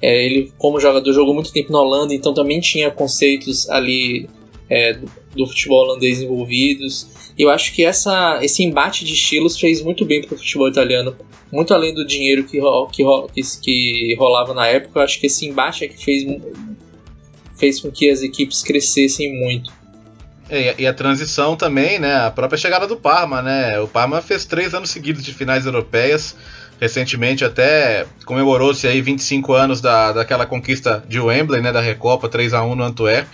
C: é, ele como jogador jogou muito tempo na Holanda, então também tinha conceitos ali é, do, futebol holandês envolvidos. Eu acho que essa, esse embate de estilos fez muito bem para o futebol italiano, muito além do dinheiro que, que, que, que rolava na época. Eu acho que esse embate é que fez, fez com que as equipes crescessem muito.
A: É, e a transição também, né? A própria chegada do Parma, né? O Parma fez três anos seguidos de finais europeias. Recentemente até comemorou-se aí 25 anos da, daquela conquista de Wembley, né? Da Recopa 3 a 1 no Antwerp.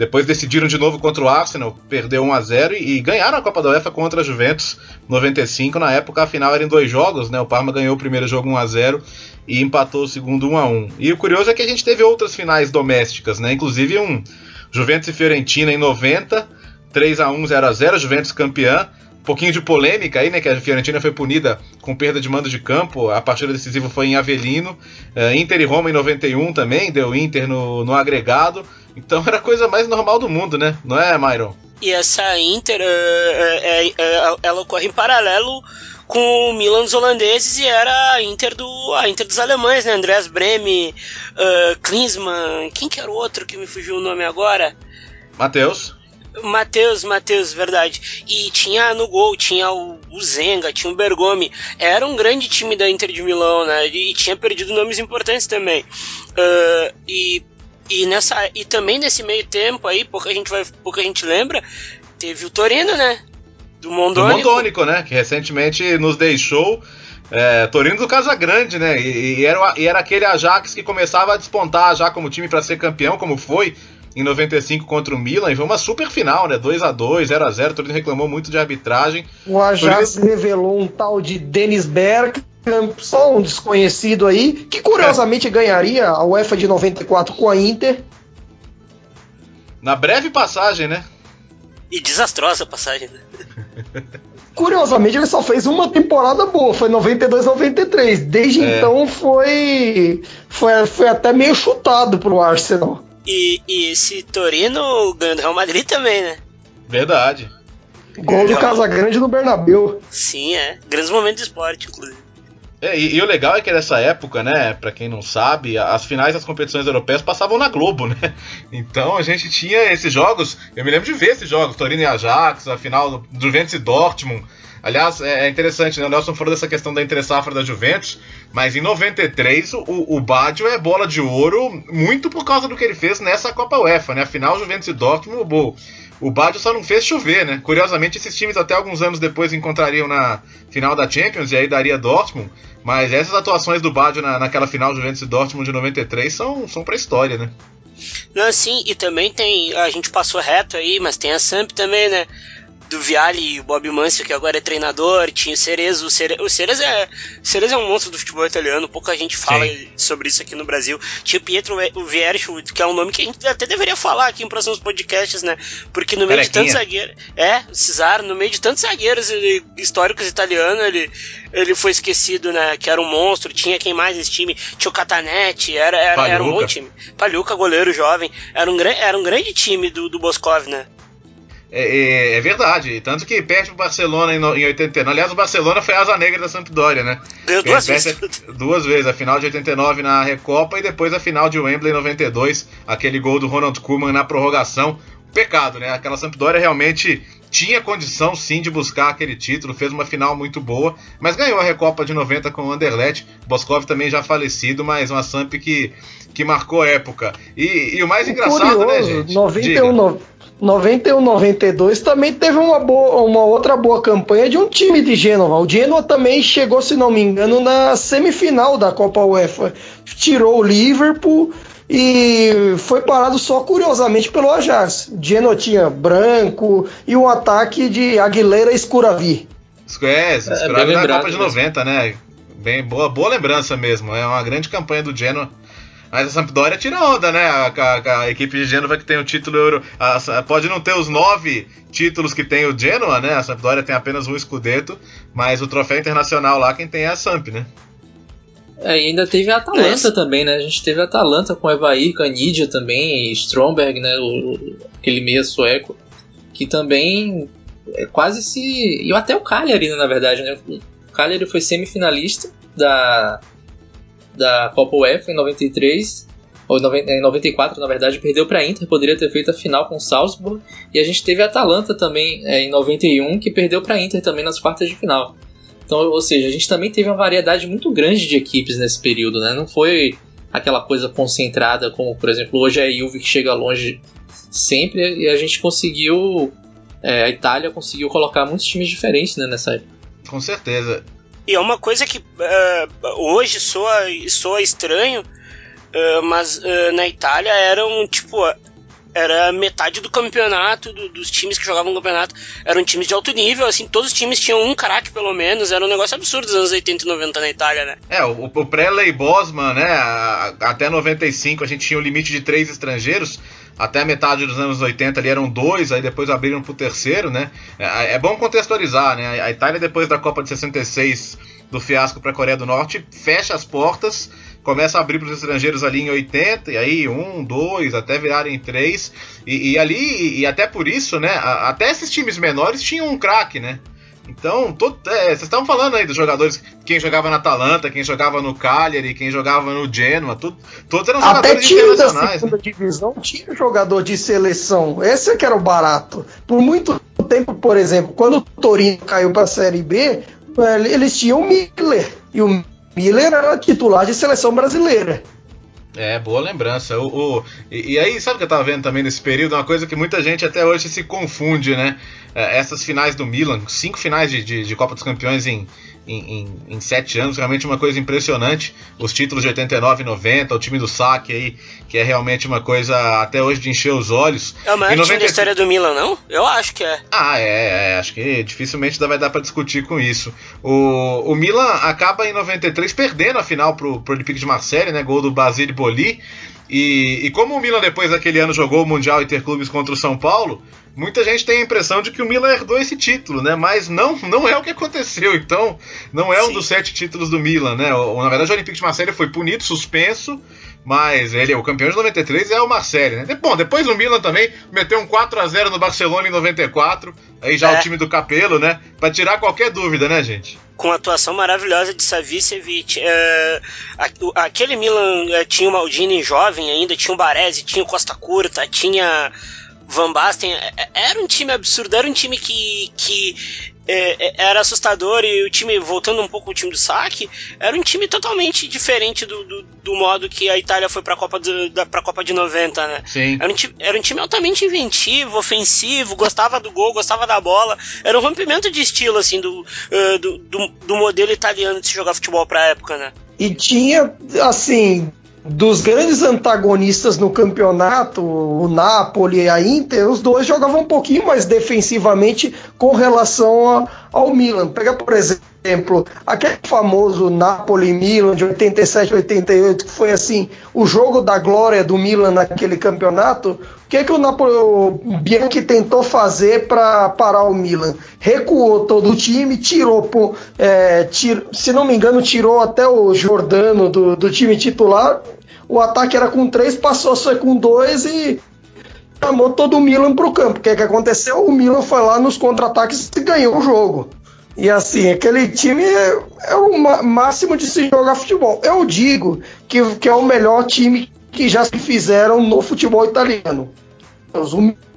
A: Depois decidiram de novo contra o Arsenal, perdeu 1 a 0 e, ganharam a Copa da UEFA contra a Juventus 95. Na época a final era em dois jogos, né? O Parma ganhou o primeiro jogo 1 a 0 e empatou o segundo 1 a 1. E o curioso é que a gente teve outras finais domésticas, né? Inclusive um Juventus e Fiorentina em 90 3 a 1 0 a 0 Juventus campeã. Um pouquinho de polêmica aí, né? Que a Fiorentina foi punida com perda de mando de campo. A partida decisiva foi em Avelino. Uh, Inter e Roma em 91 também, deu Inter no, no agregado. Então era a coisa mais normal do mundo, né? Não é, Myron?
B: E essa Inter, é, é, ela ocorre em paralelo com o Milan dos holandeses e era a Inter, do, a Inter dos alemães, né? Andreas Breme, uh, Klinsmann, quem que era o outro que me fugiu o nome agora?
A: Matheus.
B: Matheus, Matheus, verdade. E tinha no gol, tinha o, o, Zenga, tinha o Bergomi. Era um grande time da Inter de Milão, né? E, tinha perdido nomes importantes também. Uh, e, e, nessa, e também nesse meio tempo aí, pouca gente, vai, pouca gente lembra, teve o Torino, né?
A: Do Mondônico. Do Mondônico, né? Que recentemente nos deixou. É, Torino do Casagrande, né? E, e, era, e era aquele Ajax que começava a despontar já como time para ser campeão, como foi em 95 contra o Milan, e foi uma super final, né? 2 a 2 0 a 0 todo mundo reclamou muito de arbitragem.
D: O Ajax Torino... revelou um tal de Dennis Berg, só um desconhecido aí, que curiosamente é. ganharia a UEFA de 94 com a Inter.
A: Na breve passagem, né?
B: E desastrosa passagem, né?
D: Curiosamente, ele só fez uma temporada boa, foi 92 93. Desde é. então foi, foi foi até meio chutado pro Arsenal.
B: E, e esse Torino ganhou do Real Madrid também, né?
A: Verdade.
D: Gol do Casagrande no Bernabéu.
B: Sim, é. Grandes momentos de esporte, inclusive.
A: É, e, e, o legal é que nessa época, né, para quem não sabe, as finais das competições europeias passavam na Globo, né? Então a gente tinha esses jogos, eu me lembro de ver esses jogos, Torino e Ajax, a final do Juventus e Dortmund, Aliás, é, é interessante, né? O Nelson falou dessa questão da entre-safra da Juventus, mas em 93 o, o Baggio é bola de ouro muito por causa do que ele fez nessa Copa UEFA, né? Afinal, Juventus e Dortmund, o, o Baggio só não fez chover, né? Curiosamente, esses times até alguns anos depois encontrariam na final da Champions e aí daria Dortmund, mas essas atuações do Baggio na, naquela final Juventus e Dortmund de 93 são, são pra história, né?
B: Não, sim, e também tem. A gente passou reto aí, mas tem a Samp também, né? Do Viali e o Bob Mancio, que agora é treinador, tinha o Cerezo. O Cerezo, o Cerezo, é, o Cerezo é um monstro do futebol italiano, pouca gente fala Sim. sobre isso aqui no Brasil. Tinha o Pietro Viercho, que é um nome que a gente até deveria falar aqui em próximos podcasts, né? Porque no meio de tantos zagueiros. É, o Cesar, no meio de tantos zagueiros ele, históricos italianos, ele, ele foi esquecido, né? Que era um monstro, tinha quem mais nesse time? Tinha o Catanete, era, era, era um bom time. Paluca, goleiro jovem. Era um, era um grande time do, do Boscov, né?
A: É, é, é, verdade. Tanto que perde o Barcelona em, em 89. Aliás, o Barcelona foi a asa negra da Sampdoria, né?
B: Ganhou duas vezes.
A: Duas vezes. A final de 89 na Recopa e depois a final de Wembley em 92. Aquele gol do Ronald Koeman na prorrogação. Pecado, né? Aquela Sampdoria realmente tinha condição sim de buscar aquele título, fez uma final muito boa, mas ganhou a Recopa de 90 com o Anderlecht. Boskov também já falecido, mas uma Samp que, que marcou época. E, e o mais engraçado,
D: Curioso,
A: né, gente?
D: 91, Diga. 91, 92 também teve uma, boa, uma outra boa campanha de um time de Gênova. O Genoa também chegou, se não me engano, na semifinal da Copa UEFA. Tirou o Liverpool e foi parado só curiosamente pelo Ajax. O Genoa tinha branco e um ataque de Aguilera Escuravi.
A: É, Escuravi é, na Copa de 90, né? Bem boa, boa lembrança mesmo. É uma grande campanha do Genoa mas a Sampdoria tira onda, né? A, a, a equipe de Gênova que tem o título euro. A, pode não ter os nove títulos que tem o Genoa, né? A Sampdoria tem apenas um escudeto, mas o troféu internacional lá quem tem é a Samp, né?
C: É, e ainda teve a Atalanta é. também, né? A gente teve a Atalanta com Evair, Canidia também, e Stromberg, né? O, aquele meia sueco, que também é quase se. E até o Cagliari, na verdade, né? O Cagliari foi semifinalista da, da Copa UEFA em 93, ou em 94 na verdade, perdeu para a Inter, poderia ter feito a final com o Salzburg. E a gente teve a Atalanta também é, em 91, que perdeu para a Inter também nas quartas de final. Então, ou seja, a gente também teve uma variedade muito grande de equipes nesse período, né? Não foi aquela coisa concentrada como, por exemplo, hoje é a Juve que chega longe sempre e a gente conseguiu é, a Itália conseguiu colocar muitos times diferentes né, nessa época.
A: Com certeza.
B: E é uma coisa que uh, hoje soa, soa estranho, uh, mas uh, na Itália era um tipo. Era metade do campeonato, do, dos times que jogavam no campeonato, eram times de alto nível, assim, todos os times tinham um craque pelo menos, era um negócio absurdo nos anos 80 e 90 na Itália, né?
A: É, o, o pré-Lei Bosman, né, até 95 a gente tinha o limite de três estrangeiros, até a metade dos anos 80 ali eram dois, aí depois abriram pro terceiro, né? É, é bom contextualizar, né? A Itália, depois da Copa de 66, do fiasco para a Coreia do Norte, fecha as portas, começa a abrir para os estrangeiros ali em 80, e aí um, dois, até virarem três, e, e ali, e até por isso, né? Até esses times menores tinham um craque, né? Então, todo, é, vocês estavam falando aí dos jogadores, quem jogava na Atalanta, quem jogava no Cagliari, quem jogava no Genoa, tudo, todos eram
D: Até
A: jogadores
D: time
A: internacionais.
D: da segunda né? divisão tinha jogador de seleção. Esse é que era o barato. Por muito tempo, por exemplo, quando o Torino caiu para a Série B, eles tinham o Miller. E o Miller era titular de seleção brasileira.
A: É, boa lembrança. O, o e, e, aí, sabe o que eu tava vendo também nesse período? Uma coisa que muita gente até hoje se confunde, né? É, essas finais do Milan, cinco finais de, de, de Copa dos Campeões em, em, em, em, sete anos, realmente uma coisa impressionante. Os títulos de 89 e 90, o time do saque aí, que é realmente uma coisa até hoje de encher os olhos.
B: É o maior 90... time da história do Milan, não? Eu acho que é.
A: Ah, é, é acho que dificilmente vai dar para discutir com isso. O, o Milan acaba em 93 perdendo a final pro, pro Olympique de Marseille, né? Gol do Basile Boli. E, e, como o Milan depois daquele ano jogou o Mundial Interclubes contra o São Paulo, muita gente tem a impressão de que o Milan herdou esse título, né? Mas não, não é o que aconteceu. Então, não é um Sim. dos sete títulos do Milan, né? Na verdade, o Olympique de Marseille foi punido, suspenso, mas ele, o campeão de 93 é o Marseille, né? Bom, depois o Milan também meteu um 4 a 0 no Barcelona em 94, aí já é. o time do Capelo, né? Para tirar qualquer dúvida, né, gente?
B: com a atuação maravilhosa de Savicevic. É, aquele Milan é, tinha o Maldini jovem ainda, tinha o Baresi, tinha o Costa Curta, tinha Van Basten. É, é, era um time absurdo, era um time que, que é, é, era assustador e o time, voltando um pouco ao time do saque, era um time totalmente diferente do, do, do modo que a Itália foi para a Copa, de, Copa de 90, né?
A: Sim.
B: Era um, time, era um time altamente inventivo, ofensivo, gostava do gol, gostava da bola. Era um rompimento de estilo, assim, do, uh, do, do, do modelo italiano de se jogar futebol para a época, né?
D: E tinha, assim, dos grandes antagonistas no campeonato, o Napoli e a Inter, os dois jogavam um pouquinho mais defensivamente com relação a, ao Milan. Pega, por exemplo, aquele famoso Napoli-Milan de 87 88, que foi assim, o jogo da glória do Milan naquele campeonato. Que, que o, Napoli, o Bianchi tentou fazer para parar o Milan? Recuou todo o time, tirou, é, tir, se não me engano, tirou até o Jordano do, do time titular. O ataque era com três, passou a ser com dois e chamou todo o Milan para o campo. O que, que aconteceu? O Milan foi lá nos contra-ataques e ganhou o jogo. E assim, aquele time é, é o máximo de se jogar futebol. Eu digo que, que é o melhor time que já se fizeram no futebol italiano.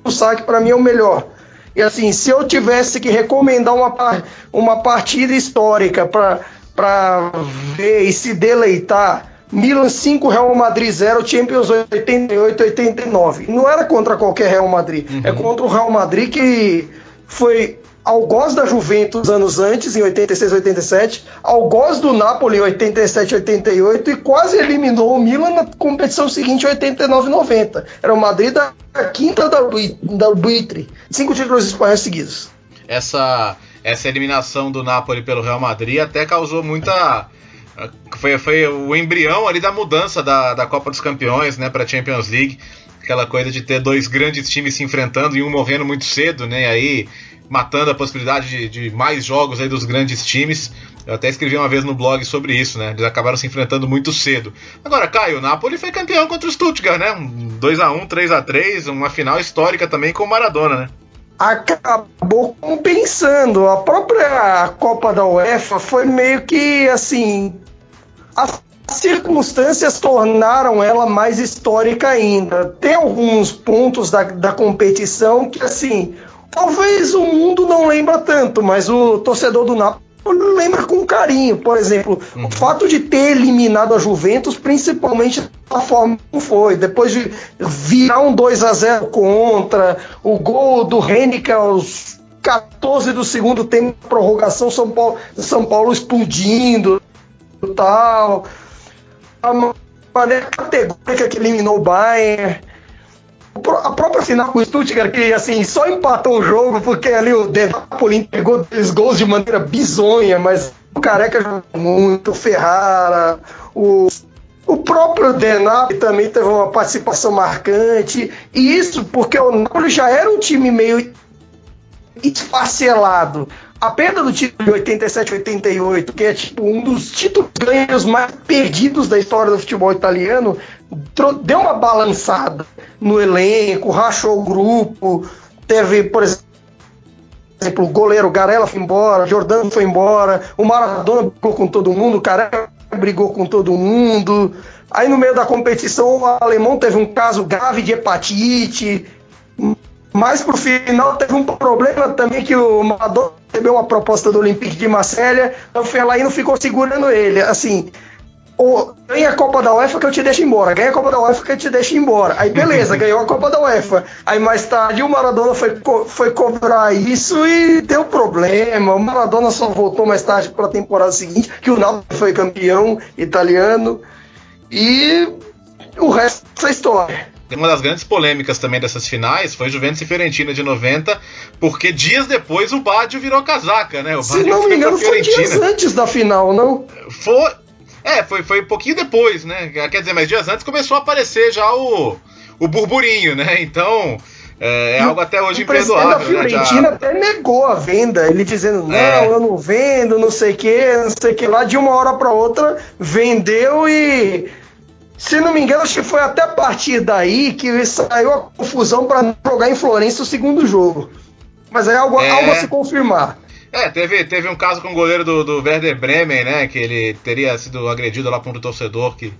D: O saque para mim é o melhor. E assim, se eu tivesse que recomendar uma, uma partida histórica para ver e se deleitar, Milan 5, Real Madrid 0, Champions 88, 89. Não era contra qualquer Real Madrid, é uhum. é contra o Real Madrid que foi algoz da Juventus anos antes, em 86, 87, algoz do Napoli em 87, 88 e quase eliminou o Milan na competição seguinte, 89, 90. Era o Madrid da quinta da, da buitre. Cinco títulos espanhóis seguidos.
A: Essa, essa eliminação do Napoli pelo Real Madrid até causou muita foi, foi o embrião ali da mudança da, da Copa dos Campeões né, para a Champions League. Aquela coisa de ter dois grandes times se enfrentando e um morrendo muito cedo, né? Aí matando a possibilidade de, de mais jogos aí dos grandes times. Eu até escrevi uma vez no blog sobre isso, né? Eles acabaram se enfrentando muito cedo. Agora, Caio, o Napoli foi campeão contra o Stuttgart, né? Um 2x1, 3x3, uma final histórica também com o Maradona, né?
D: acabou compensando. A própria Copa da UEFA foi meio que assim. As circunstâncias tornaram ela mais histórica ainda. Tem alguns pontos da, da competição que, assim, talvez o mundo não lembra tanto, mas o torcedor do Napoli lembra com carinho. Por exemplo, uhum. o fato de ter eliminado a Juventus, principalmente da forma como foi, depois de virar um 2 a 0 contra, o gol do Henrique aos 14 do segundo tempo, prorrogação, São Paulo, São Paulo explodindo tal. A maneira categórica que eliminou o Bayern a própria final com o Stuttgart, que assim, só empatou o jogo porque ali o Napoli pegou dois gols de maneira bizonha, mas o Careca jogou muito, o Ferrara, o, o próprio Denap também teve uma participação marcante, e isso porque o Napoli já era um time meio esfacelado. A perda do título de 87 88, que é tipo um dos títulos ganhos mais perdidos da história do futebol italiano, deu uma balançada no elenco, rachou o grupo, teve, por exemplo, o goleiro Garella foi embora, Jordano foi embora, o Maradona brigou com todo mundo, o Careca brigou com todo mundo. Aí no meio da competição o alemão teve um caso grave de hepatite, mas pro final teve um problema também que o Maradona recebeu uma proposta do Olympique de Marselha, então foi lá e não ficou segurando ele. Assim, ou ganha a Copa da UEFA que eu te deixo embora, ganha a Copa da UEFA que eu te deixo embora. Aí beleza, ganhou a Copa da UEFA. Aí mais tarde o Maradona foi, foi cobrar isso e deu problema. O Maradona só voltou mais tarde para a temporada seguinte, que o Napoli foi campeão italiano. E o resto é história.
A: Uma das grandes polêmicas também dessas finais foi Juventus e Fiorentina de 90, porque dias depois o Badio virou casaca, né? O
D: Se não me engano, foi dias antes da final, não?
A: Foi, é, foi, foi um pouquinho depois, né? Quer dizer, mas dias antes começou a aparecer já o, o burburinho, né? Então. É, é algo até hoje imperdoável.
D: A Fiorentina né? até negou a venda, ele dizendo, não, é. eu não vendo, não sei o que, não sei o que lá, de uma hora para outra vendeu e se não me engano, acho que foi até a partir daí que saiu a confusão para jogar em Florença o segundo jogo. Mas é algo, é algo a se confirmar.
A: É, teve, teve um caso com o goleiro do, do Werder Bremen, né? Que ele teria sido agredido lá por um torcedor que,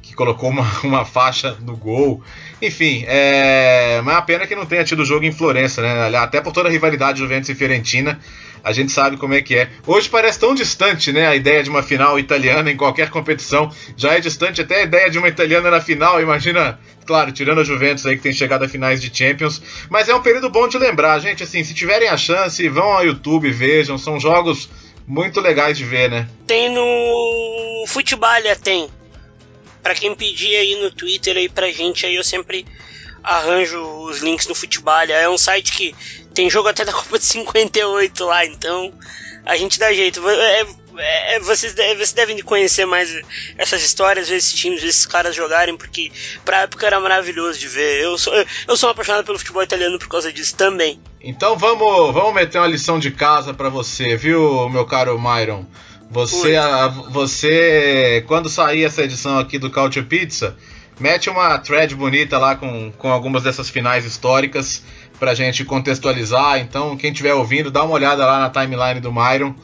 A: que colocou uma, uma faixa no gol. Enfim, é, mas a pena que não tenha tido jogo em Florença, né? Até por toda a rivalidade Juventus e Fiorentina, a gente sabe como é que é. Hoje parece tão distante, né? A ideia de uma final italiana em qualquer competição. Já é distante até a ideia de uma italiana na final. Imagina claro, tirando a Juventus aí que tem chegado a finais de Champions, mas é um período bom de lembrar, gente, assim, se tiverem a chance, vão ao YouTube, vejam, são jogos muito legais de ver, né?
B: Tem no Futebalha, tem. Para quem pedir aí no Twitter aí pra gente aí, eu sempre arranjo os links no Futebalha. É um site que tem jogo até da Copa de 58 lá, então a gente dá jeito. É, é, é, vocês, vocês devem conhecer mais essas histórias, ver esses times, ver esses caras jogarem, porque pra época era maravilhoso de ver. Eu sou, eu sou apaixonado pelo futebol italiano por causa disso também.
A: Então vamos, vamos meter uma lição de casa para você, viu, meu caro Myron? Você, a, você, quando sair essa edição aqui do Couch Pizza, mete uma thread bonita lá com, com algumas dessas finais históricas pra gente contextualizar. Então, quem estiver ouvindo, dá uma olhada lá na timeline do Myron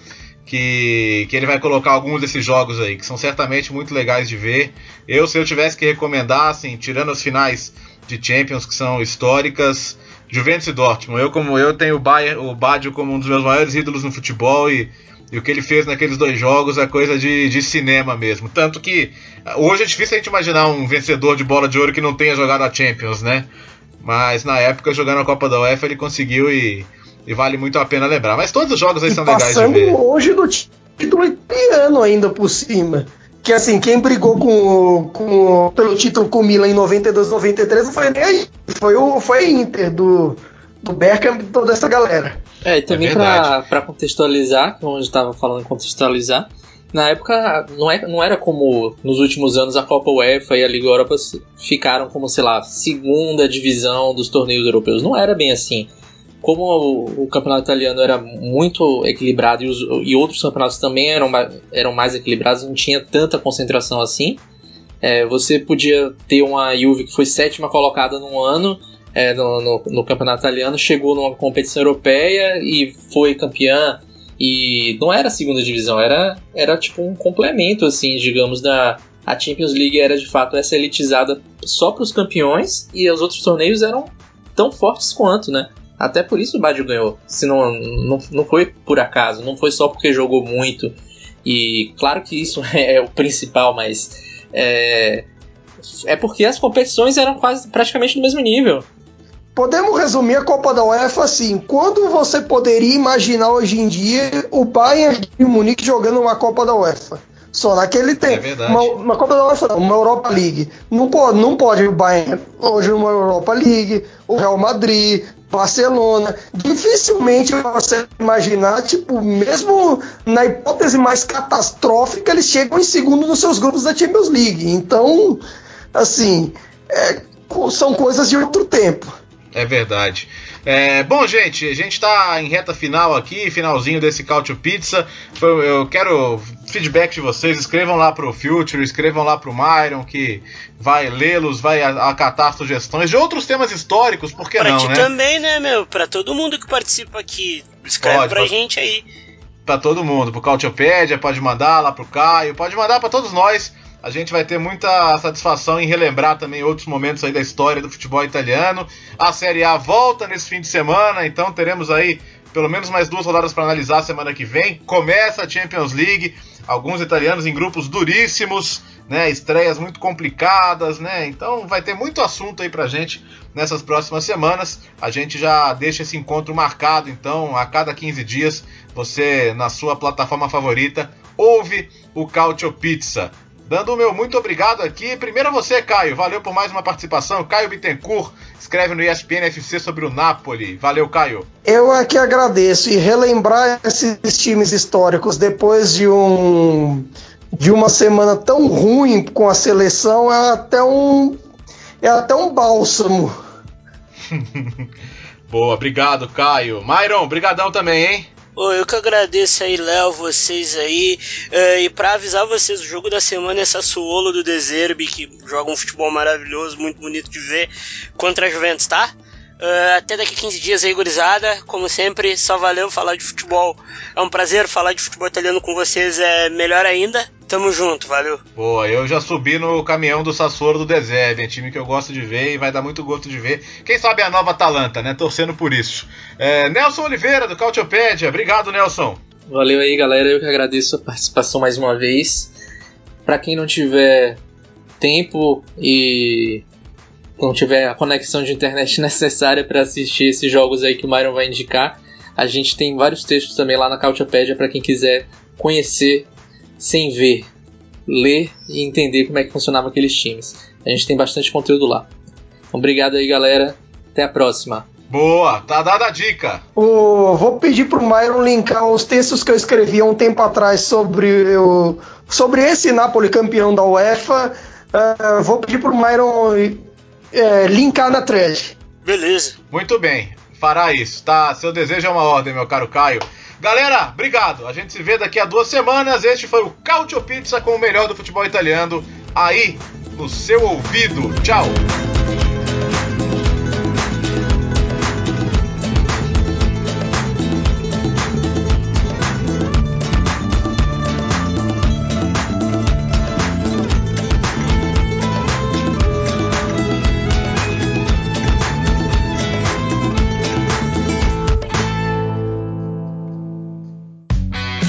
A: que, que ele vai colocar alguns desses jogos aí, que são certamente muito legais de ver. Eu, se eu tivesse que recomendar, assim, tirando as finais de Champions que são históricas, Juventus e Dortmund. Eu, como eu, tenho o, o Badio como um dos meus maiores ídolos no futebol e, e o que ele fez naqueles dois jogos é coisa de, de cinema mesmo. Tanto que hoje é difícil a gente imaginar um vencedor de bola de ouro que não tenha jogado a Champions, né? Mas na época, jogando a Copa da UEFA, ele conseguiu e e vale muito a pena lembrar. Mas todos os jogos aí e são legais de ver.
D: Longe do título italiano ainda por cima. Que assim, quem brigou com, com, pelo título com o Milan em 92, 93 não foi nem aí. Foi o foi a Inter do, do Beckham e toda essa galera.
C: É, e também é para contextualizar, como a gente estava falando contextualizar, na época não, é, não era como nos últimos anos a Copa UEFA e a Liga Europa ficaram como, sei lá, segunda divisão dos torneios europeus. Não era bem assim como o, o, campeonato italiano era muito equilibrado e, os, e, outros campeonatos também eram, eram mais equilibrados, não tinha tanta concentração assim. É, você podia ter uma Juve que foi sétima colocada num ano, é, no, no, no, campeonato italiano, chegou numa competição europeia e foi campeã. E não era segunda divisão, era, era tipo um complemento, assim, digamos, da. A Champions League era de fato essa elitizada só para os campeões e os outros torneios eram tão fortes quanto, né? Até por isso o Baggio ganhou. Se não, não, não foi por acaso, não foi só porque jogou muito. E claro que isso é o principal, mas é, é porque as competições eram quase praticamente no mesmo nível.
D: Podemos resumir a Copa da UEFA assim: quando você poderia imaginar hoje em dia o Bayern de Munique jogando uma Copa da UEFA? Só naquele tempo. É uma, uma, Copa da UEFA, não, uma Europa League. Não pode, não pode o Bayern hoje uma Europa League, o Real Madrid, Barcelona. Dificilmente você imaginar, tipo, mesmo na hipótese mais catastrófica, eles chegam em segundo nos seus grupos da Champions League. Então, assim, é, são coisas de outro tempo.
A: É verdade. É, bom, gente, a gente está em reta final aqui, finalzinho desse Cautio Pizza. Eu quero feedback de vocês. Escrevam lá pro Future, escrevam lá pro Myron, que vai lê-los, vai acatar sugestões de outros temas históricos, por que
B: pra
A: não,
B: ti
A: né?
B: também, né, meu? Pra todo mundo que participa aqui. Escreve pra pode, gente aí.
A: Pra todo mundo, pro Cautiopédia, pode mandar lá pro Caio, pode mandar para todos nós. A gente vai ter muita satisfação em relembrar também outros momentos aí da história do futebol italiano. A Série A volta nesse fim de semana, então teremos aí pelo menos mais duas rodadas para analisar semana que vem. Começa a Champions League, alguns italianos em grupos duríssimos, né? Estreias muito complicadas, né? Então vai ter muito assunto aí pra gente nessas próximas semanas. A gente já deixa esse encontro marcado, então a cada 15 dias você na sua plataforma favorita ouve o Cautio Pizza. Dando o meu muito obrigado aqui. Primeiro a você, Caio. Valeu por mais uma participação. Caio Bittencourt escreve no ESPN FC sobre o Napoli. Valeu, Caio.
D: Eu é que agradeço. E relembrar esses times históricos depois de um de uma semana tão ruim com a seleção é até um é até um bálsamo.
A: Boa, obrigado, Caio. Myron, brigadão também, hein?
B: Oh, eu que agradeço aí, Léo, vocês aí. Uh, e para avisar vocês, o jogo da semana é Sassuolo do Deserbe, que joga um futebol maravilhoso, muito bonito de ver, contra a Juventus, tá? Uh, até daqui a 15 dias aí, gurizada. Como sempre, só valeu falar de futebol. É um prazer falar de futebol italiano com vocês, é melhor ainda. Tamo junto, valeu.
A: Boa, eu já subi no caminhão do Sassuolo do Deserve, é time que eu gosto de ver e vai dar muito gosto de ver. Quem sabe a nova Atalanta, né? Torcendo por isso. É, Nelson Oliveira, do Cautiopédia. Obrigado, Nelson.
C: Valeu aí, galera. Eu que agradeço a participação mais uma vez. Para quem não tiver tempo e não tiver a conexão de internet necessária para assistir esses jogos aí que o Myron vai indicar, a gente tem vários textos também lá na Cautiopédia para quem quiser conhecer sem ver, ler e entender como é que funcionavam aqueles times. A gente tem bastante conteúdo lá. Obrigado aí, galera. Até a próxima.
A: Boa, tá dada a dica.
D: Oh, vou pedir pro Myron linkar os textos que eu escrevi há um tempo atrás sobre, o, sobre esse Napoli campeão da UEFA. Uh, vou pedir pro Myron uh, linkar na thread.
B: Beleza.
A: Muito bem, fará isso, tá? Seu desejo é uma ordem, meu caro Caio. Galera, obrigado. A gente se vê daqui a duas semanas. Este foi o Cautio Pizza com o melhor do futebol italiano aí no seu ouvido. Tchau.